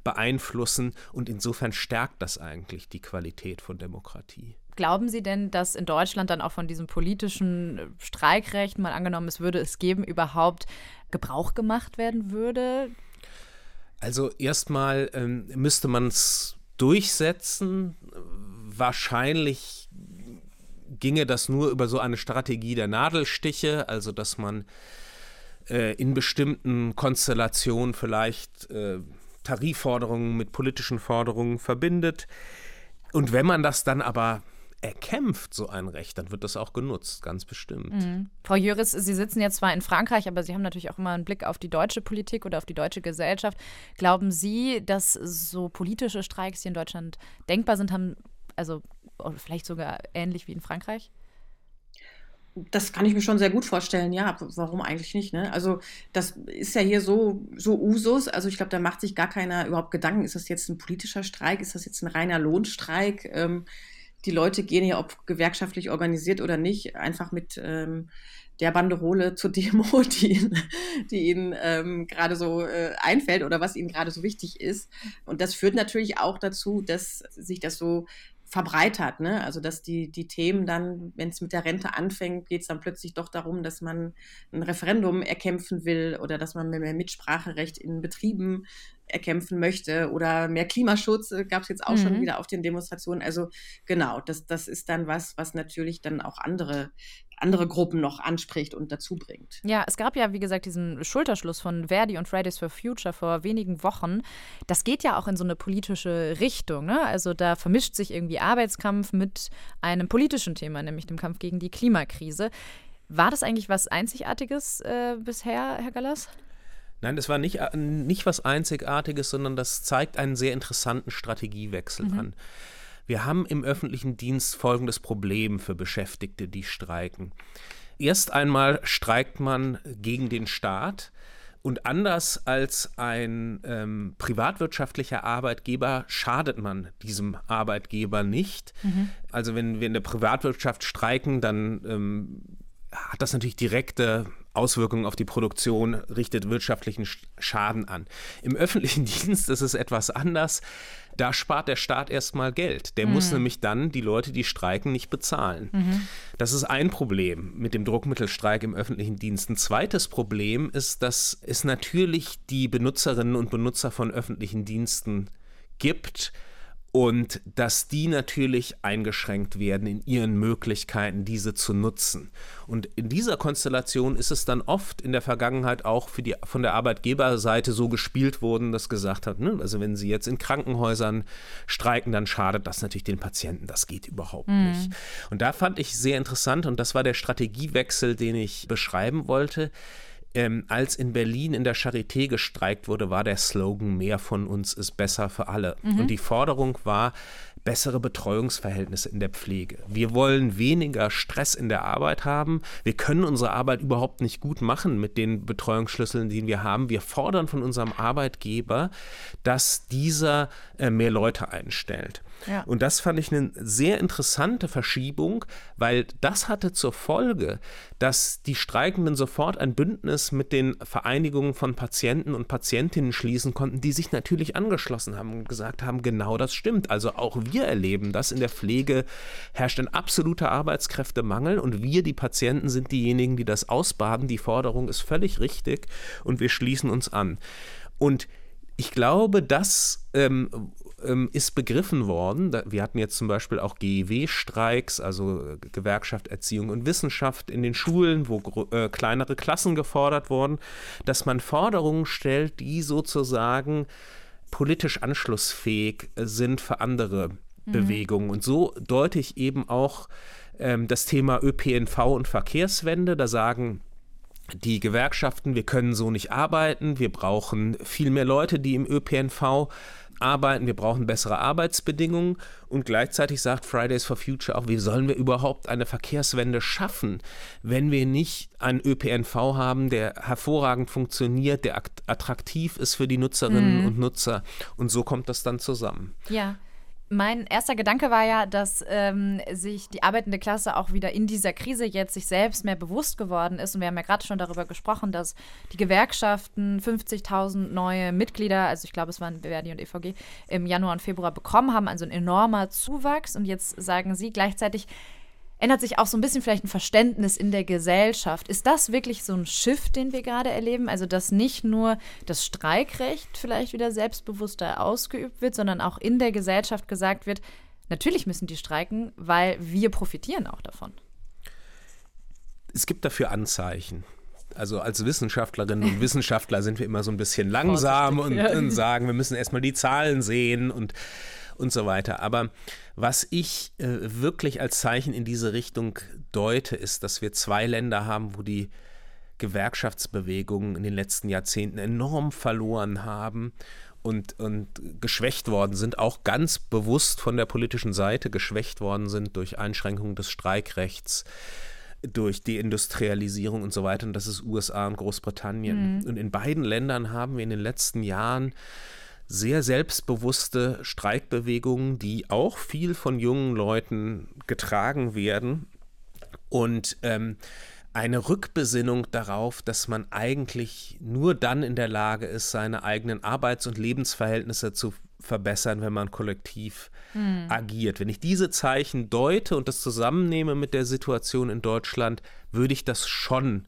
beeinflussen. Und insofern stärkt das eigentlich die Qualität von Demokratie. Glauben Sie denn, dass in Deutschland dann auch von diesem politischen Streikrecht, mal angenommen, es würde es geben, überhaupt Gebrauch gemacht werden würde? Also erstmal ähm, müsste man es durchsetzen wahrscheinlich ginge das nur über so eine Strategie der Nadelstiche, also dass man äh, in bestimmten Konstellationen vielleicht äh, Tarifforderungen mit politischen Forderungen verbindet. Und wenn man das dann aber erkämpft, so ein Recht, dann wird das auch genutzt, ganz bestimmt. Mhm. Frau Jöris, Sie sitzen jetzt zwar in Frankreich, aber Sie haben natürlich auch immer einen Blick auf die deutsche Politik oder auf die deutsche Gesellschaft. Glauben Sie, dass so politische Streiks, die in Deutschland denkbar sind, haben also vielleicht sogar ähnlich wie in Frankreich? Das kann ich mir schon sehr gut vorstellen, ja. Warum eigentlich nicht? Ne? Also, das ist ja hier so, so Usus. Also, ich glaube, da macht sich gar keiner überhaupt Gedanken. Ist das jetzt ein politischer Streik? Ist das jetzt ein reiner Lohnstreik? Ähm, die Leute gehen ja, ob gewerkschaftlich organisiert oder nicht, einfach mit ähm, der Banderole zur Demo, die ihnen, die ihnen ähm, gerade so äh, einfällt oder was ihnen gerade so wichtig ist. Und das führt natürlich auch dazu, dass sich das so verbreitert. Ne? Also dass die, die Themen dann, wenn es mit der Rente anfängt, geht es dann plötzlich doch darum, dass man ein Referendum erkämpfen will oder dass man mehr Mitspracherecht in Betrieben erkämpfen möchte oder mehr Klimaschutz äh, gab es jetzt auch mhm. schon wieder auf den Demonstrationen. Also genau, das, das ist dann was, was natürlich dann auch andere andere Gruppen noch anspricht und dazu bringt. Ja, es gab ja, wie gesagt, diesen Schulterschluss von Verdi und Fridays for Future vor wenigen Wochen. Das geht ja auch in so eine politische Richtung. Ne? Also da vermischt sich irgendwie Arbeitskampf mit einem politischen Thema, nämlich dem Kampf gegen die Klimakrise. War das eigentlich was Einzigartiges äh, bisher, Herr Gallas? Nein, das war nicht, äh, nicht was Einzigartiges, sondern das zeigt einen sehr interessanten Strategiewechsel mhm. an. Wir haben im öffentlichen Dienst folgendes Problem für Beschäftigte, die streiken. Erst einmal streikt man gegen den Staat. Und anders als ein ähm, privatwirtschaftlicher Arbeitgeber schadet man diesem Arbeitgeber nicht. Mhm. Also wenn wir in der Privatwirtschaft streiken, dann ähm, hat das natürlich direkte Auswirkungen auf die Produktion, richtet wirtschaftlichen Schaden an. Im öffentlichen Dienst ist es etwas anders. Da spart der Staat erstmal Geld. Der mhm. muss nämlich dann die Leute, die streiken, nicht bezahlen. Mhm. Das ist ein Problem mit dem Druckmittelstreik im öffentlichen Dienst. Ein zweites Problem ist, dass es natürlich die Benutzerinnen und Benutzer von öffentlichen Diensten gibt, und dass die natürlich eingeschränkt werden in ihren Möglichkeiten, diese zu nutzen. Und in dieser Konstellation ist es dann oft in der Vergangenheit auch für die, von der Arbeitgeberseite so gespielt worden, dass gesagt hat, ne, also wenn sie jetzt in Krankenhäusern streiken, dann schadet das natürlich den Patienten. Das geht überhaupt mhm. nicht. Und da fand ich sehr interessant und das war der Strategiewechsel, den ich beschreiben wollte ähm, als in Berlin in der Charité gestreikt wurde, war der Slogan Mehr von uns ist besser für alle. Mhm. Und die Forderung war, bessere Betreuungsverhältnisse in der Pflege. Wir wollen weniger Stress in der Arbeit haben. Wir können unsere Arbeit überhaupt nicht gut machen mit den Betreuungsschlüsseln, die wir haben. Wir fordern von unserem Arbeitgeber, dass dieser äh, mehr Leute einstellt. Ja. Und das fand ich eine sehr interessante Verschiebung, weil das hatte zur Folge, dass die Streikenden sofort ein Bündnis mit den Vereinigungen von Patienten und Patientinnen schließen konnten, die sich natürlich angeschlossen haben und gesagt haben, genau das stimmt. Also auch wir erleben das. In der Pflege herrscht ein absoluter Arbeitskräftemangel und wir, die Patienten, sind diejenigen, die das ausbaden. Die Forderung ist völlig richtig und wir schließen uns an. Und ich glaube, das ähm, ähm, ist begriffen worden. Wir hatten jetzt zum Beispiel auch GEW-Streiks, also äh, Gewerkschaft Erziehung und Wissenschaft in den Schulen, wo äh, kleinere Klassen gefordert wurden, dass man Forderungen stellt, die sozusagen politisch anschlussfähig äh, sind für andere mhm. Bewegungen. Und so deute ich eben auch ähm, das Thema ÖPNV und Verkehrswende. Da sagen die Gewerkschaften, wir können so nicht arbeiten, wir brauchen viel mehr Leute, die im ÖPNV arbeiten, wir brauchen bessere Arbeitsbedingungen und gleichzeitig sagt Fridays for Future auch, wie sollen wir überhaupt eine Verkehrswende schaffen, wenn wir nicht einen ÖPNV haben, der hervorragend funktioniert, der attraktiv ist für die Nutzerinnen mhm. und Nutzer und so kommt das dann zusammen. Ja. Mein erster Gedanke war ja, dass ähm, sich die arbeitende Klasse auch wieder in dieser Krise jetzt sich selbst mehr bewusst geworden ist. Und wir haben ja gerade schon darüber gesprochen, dass die Gewerkschaften 50.000 neue Mitglieder, also ich glaube, es waren Verdi und EVG, im Januar und Februar bekommen haben. Also ein enormer Zuwachs. Und jetzt sagen sie gleichzeitig, ändert sich auch so ein bisschen vielleicht ein Verständnis in der Gesellschaft. Ist das wirklich so ein Shift, den wir gerade erleben? Also, dass nicht nur das Streikrecht vielleicht wieder selbstbewusster ausgeübt wird, sondern auch in der Gesellschaft gesagt wird, natürlich müssen die streiken, weil wir profitieren auch davon. Es gibt dafür Anzeichen. Also als Wissenschaftlerinnen und Wissenschaftler sind wir immer so ein bisschen langsam und, und sagen, wir müssen erstmal die Zahlen sehen und und so weiter. Aber was ich äh, wirklich als Zeichen in diese Richtung deute, ist, dass wir zwei Länder haben, wo die Gewerkschaftsbewegungen in den letzten Jahrzehnten enorm verloren haben und, und geschwächt worden sind, auch ganz bewusst von der politischen Seite geschwächt worden sind durch Einschränkungen des Streikrechts durch Deindustrialisierung und so weiter. Und das ist USA und Großbritannien. Mhm. Und in beiden Ländern haben wir in den letzten Jahren sehr selbstbewusste Streikbewegungen, die auch viel von jungen Leuten getragen werden und ähm, eine Rückbesinnung darauf, dass man eigentlich nur dann in der Lage ist, seine eigenen Arbeits- und Lebensverhältnisse zu verbessern, wenn man kollektiv hm. agiert. Wenn ich diese Zeichen deute und das zusammennehme mit der Situation in Deutschland, würde ich das schon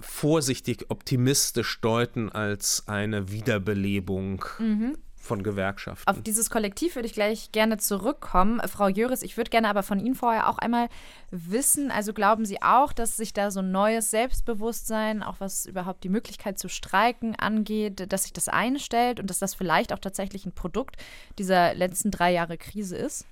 vorsichtig optimistisch deuten als eine Wiederbelebung mhm von Gewerkschaften. Auf dieses Kollektiv würde ich gleich gerne zurückkommen. Frau Jöris, ich würde gerne aber von Ihnen vorher auch einmal wissen, also glauben Sie auch, dass sich da so ein neues Selbstbewusstsein, auch was überhaupt die Möglichkeit zu streiken angeht, dass sich das einstellt und dass das vielleicht auch tatsächlich ein Produkt dieser letzten drei Jahre Krise ist?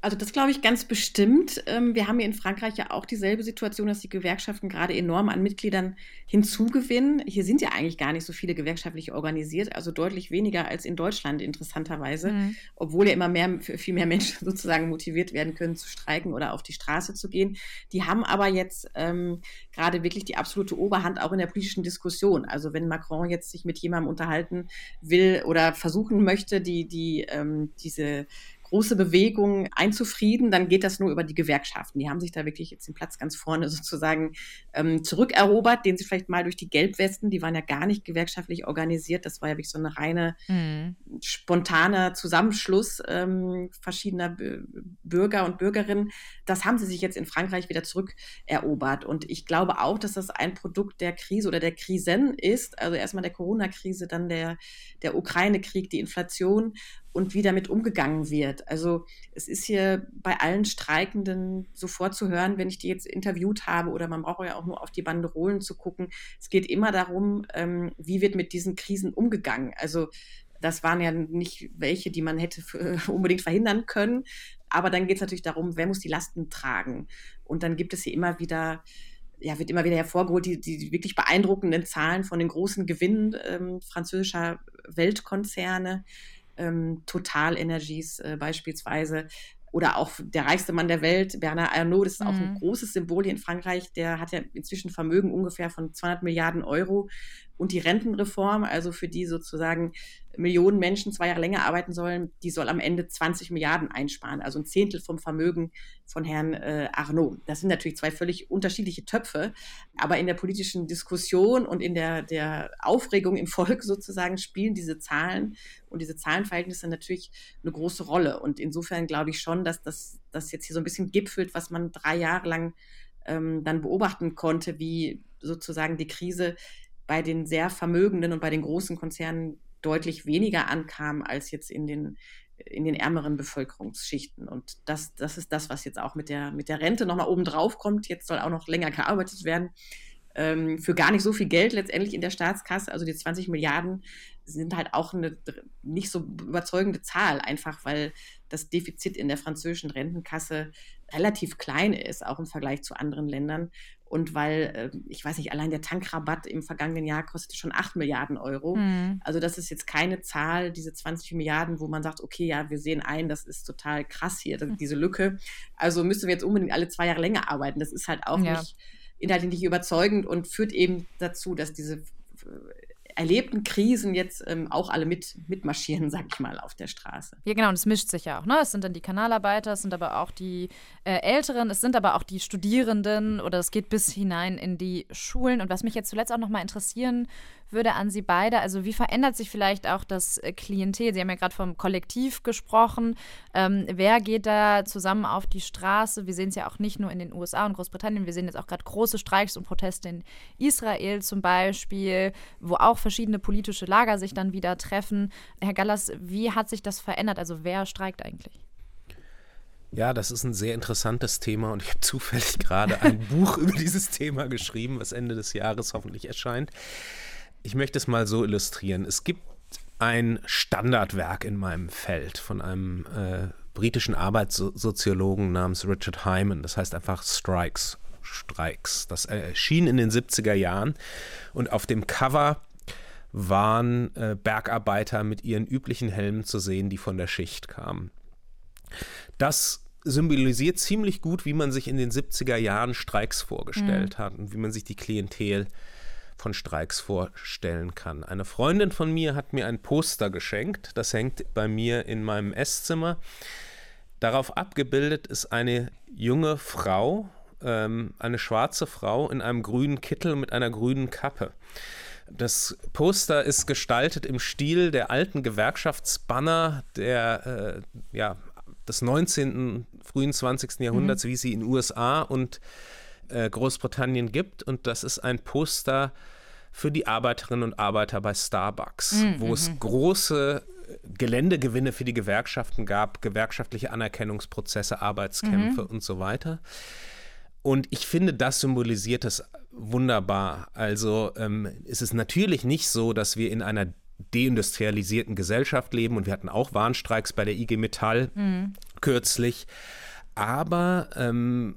Also das glaube ich ganz bestimmt. Ähm, wir haben hier in Frankreich ja auch dieselbe Situation, dass die Gewerkschaften gerade enorm an Mitgliedern hinzugewinnen. Hier sind ja eigentlich gar nicht so viele gewerkschaftlich organisiert, also deutlich weniger als in Deutschland interessanterweise, mhm. obwohl ja immer mehr, viel mehr Menschen sozusagen motiviert werden können zu streiken oder auf die Straße zu gehen. Die haben aber jetzt ähm, gerade wirklich die absolute Oberhand auch in der politischen Diskussion. Also wenn Macron jetzt sich mit jemandem unterhalten will oder versuchen möchte, die, die ähm, diese große Bewegung einzufrieden, dann geht das nur über die Gewerkschaften. Die haben sich da wirklich jetzt den Platz ganz vorne sozusagen ähm, zurückerobert, den sie vielleicht mal durch die Gelbwesten, die waren ja gar nicht gewerkschaftlich organisiert, das war ja wirklich so eine reine mhm. spontane Zusammenschluss ähm, verschiedener Bürger und Bürgerinnen. Das haben sie sich jetzt in Frankreich wieder zurückerobert. Und ich glaube auch, dass das ein Produkt der Krise oder der Krisen ist. Also erstmal der Corona-Krise, dann der, der Ukraine-Krieg, die Inflation und wie damit umgegangen wird. Also es ist hier bei allen Streikenden sofort zu hören, wenn ich die jetzt interviewt habe oder man braucht ja auch nur auf die Banderolen zu gucken. Es geht immer darum, ähm, wie wird mit diesen Krisen umgegangen. Also das waren ja nicht welche, die man hätte unbedingt verhindern können. Aber dann geht es natürlich darum, wer muss die Lasten tragen. Und dann gibt es hier immer wieder ja, wird immer wieder hervorgeholt, die, die wirklich beeindruckenden Zahlen von den großen Gewinnen ähm, französischer Weltkonzerne ähm, Total Energies äh, beispielsweise. Oder auch der reichste Mann der Welt, Bernard Arnault, das ist mhm. auch ein mhm. großes Symbol hier in Frankreich. Der hat ja inzwischen Vermögen ungefähr von 200 Milliarden Euro. Und die Rentenreform, also für die sozusagen Millionen Menschen zwei Jahre länger arbeiten sollen, die soll am Ende 20 Milliarden einsparen, also ein Zehntel vom Vermögen von Herrn äh, Arnaud. Das sind natürlich zwei völlig unterschiedliche Töpfe, aber in der politischen Diskussion und in der, der Aufregung im Volk sozusagen spielen diese Zahlen und diese Zahlenverhältnisse natürlich eine große Rolle. Und insofern glaube ich schon, dass das, das jetzt hier so ein bisschen gipfelt, was man drei Jahre lang ähm, dann beobachten konnte, wie sozusagen die Krise bei den sehr Vermögenden und bei den großen Konzernen deutlich weniger ankam als jetzt in den, in den ärmeren Bevölkerungsschichten. Und das, das ist das, was jetzt auch mit der, mit der Rente nochmal oben drauf kommt. Jetzt soll auch noch länger gearbeitet werden. Ähm, für gar nicht so viel Geld letztendlich in der Staatskasse. Also die 20 Milliarden sind halt auch eine nicht so überzeugende Zahl, einfach weil das Defizit in der französischen Rentenkasse relativ klein ist, auch im Vergleich zu anderen Ländern. Und weil, äh, ich weiß nicht, allein der Tankrabatt im vergangenen Jahr kostete schon 8 Milliarden Euro. Mhm. Also das ist jetzt keine Zahl, diese 20 Milliarden, wo man sagt, okay, ja, wir sehen ein, das ist total krass hier, hm. diese Lücke. Also müssen wir jetzt unbedingt alle zwei Jahre länger arbeiten. Das ist halt auch ja. nicht inhaltlich nicht überzeugend und führt eben dazu, dass diese erlebten Krisen jetzt ähm, auch alle mit, mitmarschieren, sag ich mal, auf der Straße. Ja, genau, und es mischt sich ja auch. Ne? Es sind dann die Kanalarbeiter, es sind aber auch die äh, Älteren, es sind aber auch die Studierenden oder es geht bis hinein in die Schulen. Und was mich jetzt zuletzt auch nochmal interessieren würde an Sie beide. Also wie verändert sich vielleicht auch das äh, Klientel? Sie haben ja gerade vom Kollektiv gesprochen. Ähm, wer geht da zusammen auf die Straße? Wir sehen es ja auch nicht nur in den USA und Großbritannien. Wir sehen jetzt auch gerade große Streiks und Proteste in Israel zum Beispiel, wo auch verschiedene politische Lager sich dann wieder treffen. Herr Gallas, wie hat sich das verändert? Also wer streikt eigentlich? Ja, das ist ein sehr interessantes Thema und ich habe zufällig gerade ein Buch über dieses Thema geschrieben, was Ende des Jahres hoffentlich erscheint ich möchte es mal so illustrieren. Es gibt ein Standardwerk in meinem Feld von einem äh, britischen Arbeitssoziologen namens Richard Hyman. Das heißt einfach Strikes. Streiks. Das erschien in den 70er Jahren und auf dem Cover waren äh, Bergarbeiter mit ihren üblichen Helmen zu sehen, die von der Schicht kamen. Das symbolisiert ziemlich gut, wie man sich in den 70er Jahren Streiks vorgestellt mhm. hat und wie man sich die Klientel äh, von Streiks vorstellen kann. Eine Freundin von mir hat mir ein Poster geschenkt, das hängt bei mir in meinem Esszimmer. Darauf abgebildet ist eine junge Frau, ähm, eine schwarze Frau in einem grünen Kittel mit einer grünen Kappe. Das Poster ist gestaltet im Stil der alten Gewerkschaftsbanner der, äh, ja, des 19., frühen 20. Jahrhunderts, mhm. wie sie in USA und äh, Großbritannien gibt. Und das ist ein Poster für die Arbeiterinnen und Arbeiter bei Starbucks, mhm. wo es mhm. große Geländegewinne für die Gewerkschaften gab, gewerkschaftliche Anerkennungsprozesse, Arbeitskämpfe mhm. und so weiter. Und ich finde, das symbolisiert es wunderbar. Also ähm, es ist natürlich nicht so, dass wir in einer deindustrialisierten Gesellschaft leben und wir hatten auch Warnstreiks bei der IG Metall mhm. kürzlich. Aber ähm,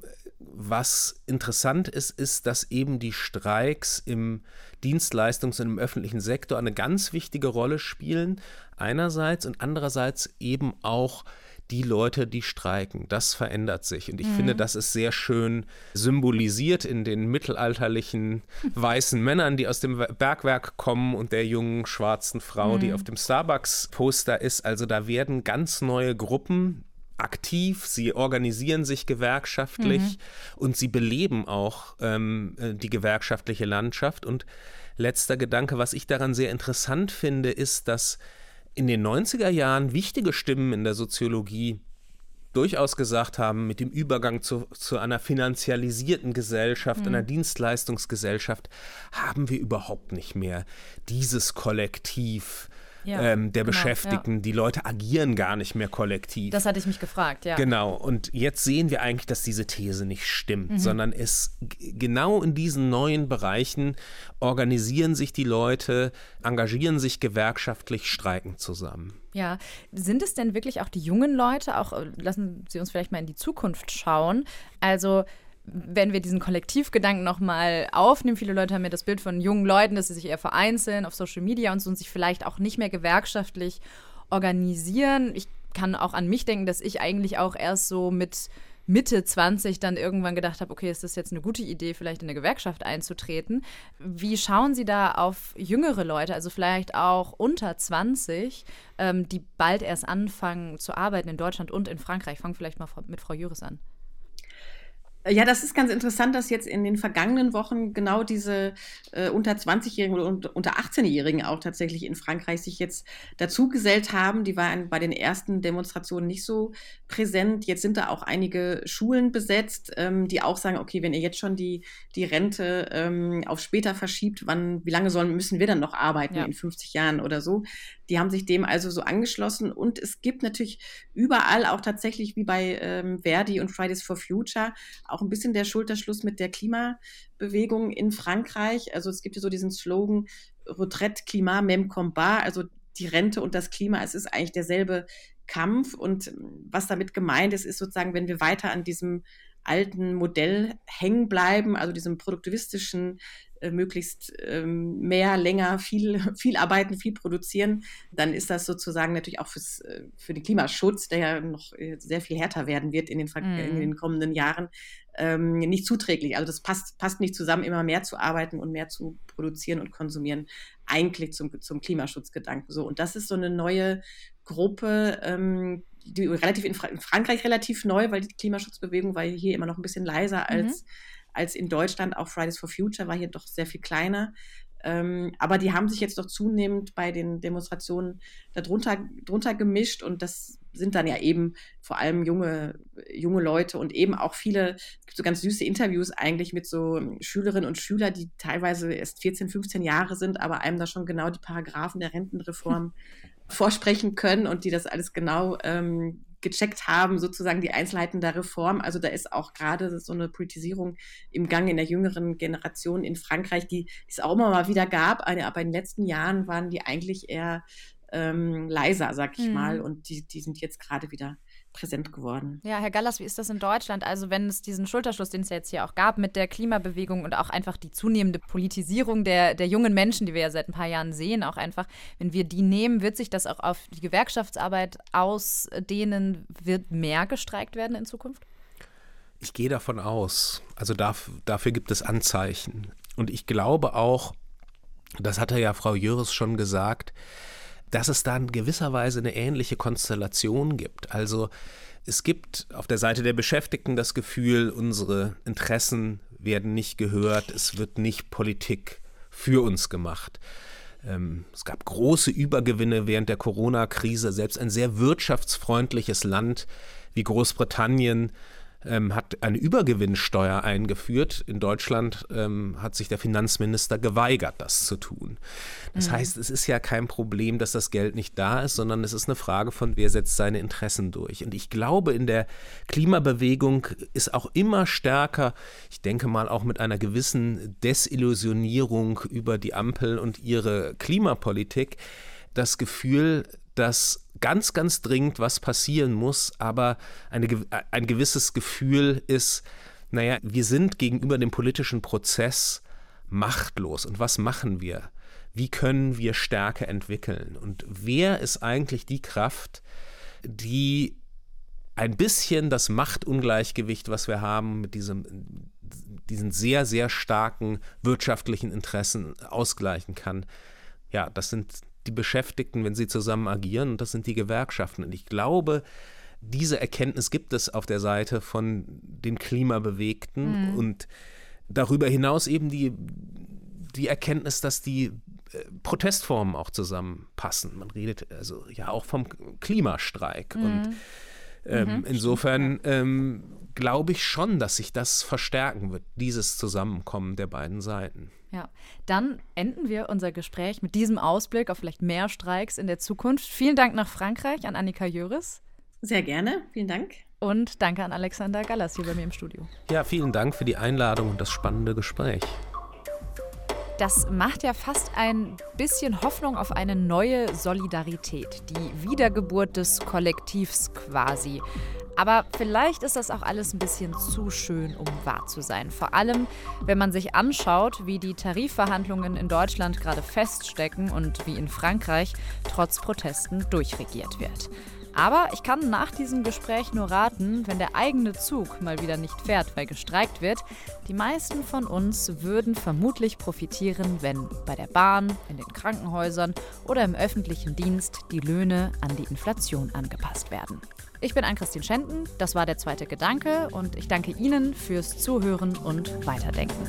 was interessant ist, ist, dass eben die Streiks im Dienstleistungs- und im öffentlichen Sektor eine ganz wichtige Rolle spielen, einerseits und andererseits eben auch die Leute, die streiken. Das verändert sich. Und ich mhm. finde, das ist sehr schön symbolisiert in den mittelalterlichen weißen Männern, die aus dem Bergwerk kommen und der jungen schwarzen Frau, mhm. die auf dem Starbucks-Poster ist. Also da werden ganz neue Gruppen aktiv, sie organisieren sich gewerkschaftlich mhm. und sie beleben auch ähm, äh, die gewerkschaftliche Landschaft. Und letzter Gedanke, was ich daran sehr interessant finde, ist, dass in den 90er Jahren wichtige Stimmen in der Soziologie durchaus gesagt haben, mit dem Übergang zu, zu einer finanzialisierten Gesellschaft, mhm. einer Dienstleistungsgesellschaft, haben wir überhaupt nicht mehr dieses Kollektiv ja, ähm, der genau, Beschäftigten. Ja. Die Leute agieren gar nicht mehr kollektiv. Das hatte ich mich gefragt, ja. Genau. Und jetzt sehen wir eigentlich, dass diese These nicht stimmt, mhm. sondern es genau in diesen neuen Bereichen organisieren sich die Leute, engagieren sich gewerkschaftlich, streiken zusammen. Ja, sind es denn wirklich auch die jungen Leute, auch äh, lassen Sie uns vielleicht mal in die Zukunft schauen, also wenn wir diesen Kollektivgedanken nochmal aufnehmen, viele Leute haben ja das Bild von jungen Leuten, dass sie sich eher vereinzeln auf Social Media und so und sich vielleicht auch nicht mehr gewerkschaftlich organisieren. Ich kann auch an mich denken, dass ich eigentlich auch erst so mit Mitte 20 dann irgendwann gedacht habe, okay, ist das jetzt eine gute Idee, vielleicht in eine Gewerkschaft einzutreten. Wie schauen Sie da auf jüngere Leute, also vielleicht auch unter 20, ähm, die bald erst anfangen zu arbeiten in Deutschland und in Frankreich? Ich fange vielleicht mal mit Frau Jüris an. Ja, das ist ganz interessant, dass jetzt in den vergangenen Wochen genau diese äh, unter 20-Jährigen oder unter 18-Jährigen auch tatsächlich in Frankreich sich jetzt dazugesellt haben. Die waren bei den ersten Demonstrationen nicht so präsent. Jetzt sind da auch einige Schulen besetzt, ähm, die auch sagen, okay, wenn ihr jetzt schon die, die Rente ähm, auf später verschiebt, wann, wie lange sollen, müssen wir dann noch arbeiten ja. in 50 Jahren oder so? Die haben sich dem also so angeschlossen. Und es gibt natürlich überall auch tatsächlich wie bei ähm, Verdi und Fridays for Future auch ein bisschen der Schulterschluss mit der Klimabewegung in Frankreich. Also es gibt ja so diesen Slogan Retraite, Climat, même combat, also die Rente und das Klima, es ist eigentlich derselbe Kampf. Und was damit gemeint ist, ist sozusagen, wenn wir weiter an diesem alten Modell hängen bleiben, also diesem produktivistischen äh, möglichst ähm, mehr, länger, viel, viel arbeiten, viel produzieren, dann ist das sozusagen natürlich auch fürs, äh, für den Klimaschutz, der ja noch äh, sehr viel härter werden wird in den, mm. in mhm. den kommenden Jahren, ähm, nicht zuträglich. Also das passt, passt nicht zusammen, immer mehr zu arbeiten und mehr zu produzieren und konsumieren, eigentlich zum, zum Klimaschutzgedanken. So, und das ist so eine neue Gruppe, ähm, die relativ in, Fra in, Frankreich relativ neu, weil die Klimaschutzbewegung war hier immer noch ein bisschen leiser als, mhm. als in Deutschland. Auch Fridays for Future war hier doch sehr viel kleiner. Ähm, aber die haben sich jetzt doch zunehmend bei den Demonstrationen darunter drunter gemischt und das sind dann ja eben vor allem junge, junge Leute und eben auch viele, es gibt so ganz süße Interviews eigentlich mit so Schülerinnen und Schülern, die teilweise erst 14, 15 Jahre sind, aber einem da schon genau die Paragraphen der Rentenreform vorsprechen können und die das alles genau ähm, gecheckt haben, sozusagen die Einzelheiten der Reform. Also da ist auch gerade so eine Politisierung im Gang in der jüngeren Generation in Frankreich, die es auch immer mal wieder gab, aber in den letzten Jahren waren die eigentlich eher ähm, leiser, sag ich mhm. mal, und die, die sind jetzt gerade wieder präsent geworden. Ja, Herr Gallas, wie ist das in Deutschland? Also wenn es diesen Schulterschluss, den es ja jetzt hier auch gab mit der Klimabewegung und auch einfach die zunehmende Politisierung der, der jungen Menschen, die wir ja seit ein paar Jahren sehen, auch einfach, wenn wir die nehmen, wird sich das auch auf die Gewerkschaftsarbeit ausdehnen? Wird mehr gestreikt werden in Zukunft? Ich gehe davon aus. Also darf, dafür gibt es Anzeichen. Und ich glaube auch, das hatte ja Frau Jöris schon gesagt, dass es da in gewisser Weise eine ähnliche Konstellation gibt. Also es gibt auf der Seite der Beschäftigten das Gefühl, unsere Interessen werden nicht gehört, es wird nicht Politik für uns gemacht. Ähm, es gab große Übergewinne während der Corona-Krise. Selbst ein sehr wirtschaftsfreundliches Land wie Großbritannien ähm, hat eine Übergewinnsteuer eingeführt. In Deutschland ähm, hat sich der Finanzminister geweigert, das zu tun. Das mhm. heißt, es ist ja kein Problem, dass das Geld nicht da ist, sondern es ist eine Frage von, wer setzt seine Interessen durch. Und ich glaube, in der Klimabewegung ist auch immer stärker, ich denke mal auch mit einer gewissen Desillusionierung über die Ampel und ihre Klimapolitik, das Gefühl, dass ganz, ganz dringend was passieren muss, aber eine, ein gewisses Gefühl ist, naja, wir sind gegenüber dem politischen Prozess machtlos. Und was machen wir? Wie können wir Stärke entwickeln? Und wer ist eigentlich die Kraft, die ein bisschen das Machtungleichgewicht, was wir haben, mit diesem, diesen sehr, sehr starken wirtschaftlichen Interessen ausgleichen kann? Ja, das sind die Beschäftigten, wenn sie zusammen agieren, und das sind die Gewerkschaften. Und ich glaube, diese Erkenntnis gibt es auf der Seite von den Klimabewegten mhm. und darüber hinaus eben die, die Erkenntnis, dass die äh, Protestformen auch zusammenpassen. Man redet also ja auch vom Klimastreik. Mhm. Und ähm, mhm, insofern ähm, glaube ich schon, dass sich das verstärken wird, dieses Zusammenkommen der beiden Seiten. Ja, dann enden wir unser Gespräch mit diesem Ausblick auf vielleicht mehr Streiks in der Zukunft. Vielen Dank nach Frankreich an Annika Jöris. Sehr gerne, vielen Dank. Und danke an Alexander Gallas hier bei mir im Studio. Ja, vielen Dank für die Einladung und das spannende Gespräch. Das macht ja fast ein bisschen Hoffnung auf eine neue Solidarität, die Wiedergeburt des Kollektivs quasi. Aber vielleicht ist das auch alles ein bisschen zu schön, um wahr zu sein. Vor allem, wenn man sich anschaut, wie die Tarifverhandlungen in Deutschland gerade feststecken und wie in Frankreich trotz Protesten durchregiert wird. Aber ich kann nach diesem Gespräch nur raten, wenn der eigene Zug mal wieder nicht fährt, weil gestreikt wird, die meisten von uns würden vermutlich profitieren, wenn bei der Bahn, in den Krankenhäusern oder im öffentlichen Dienst die Löhne an die Inflation angepasst werden. Ich bin Ann-Christine Schenten, das war der zweite Gedanke und ich danke Ihnen fürs Zuhören und Weiterdenken.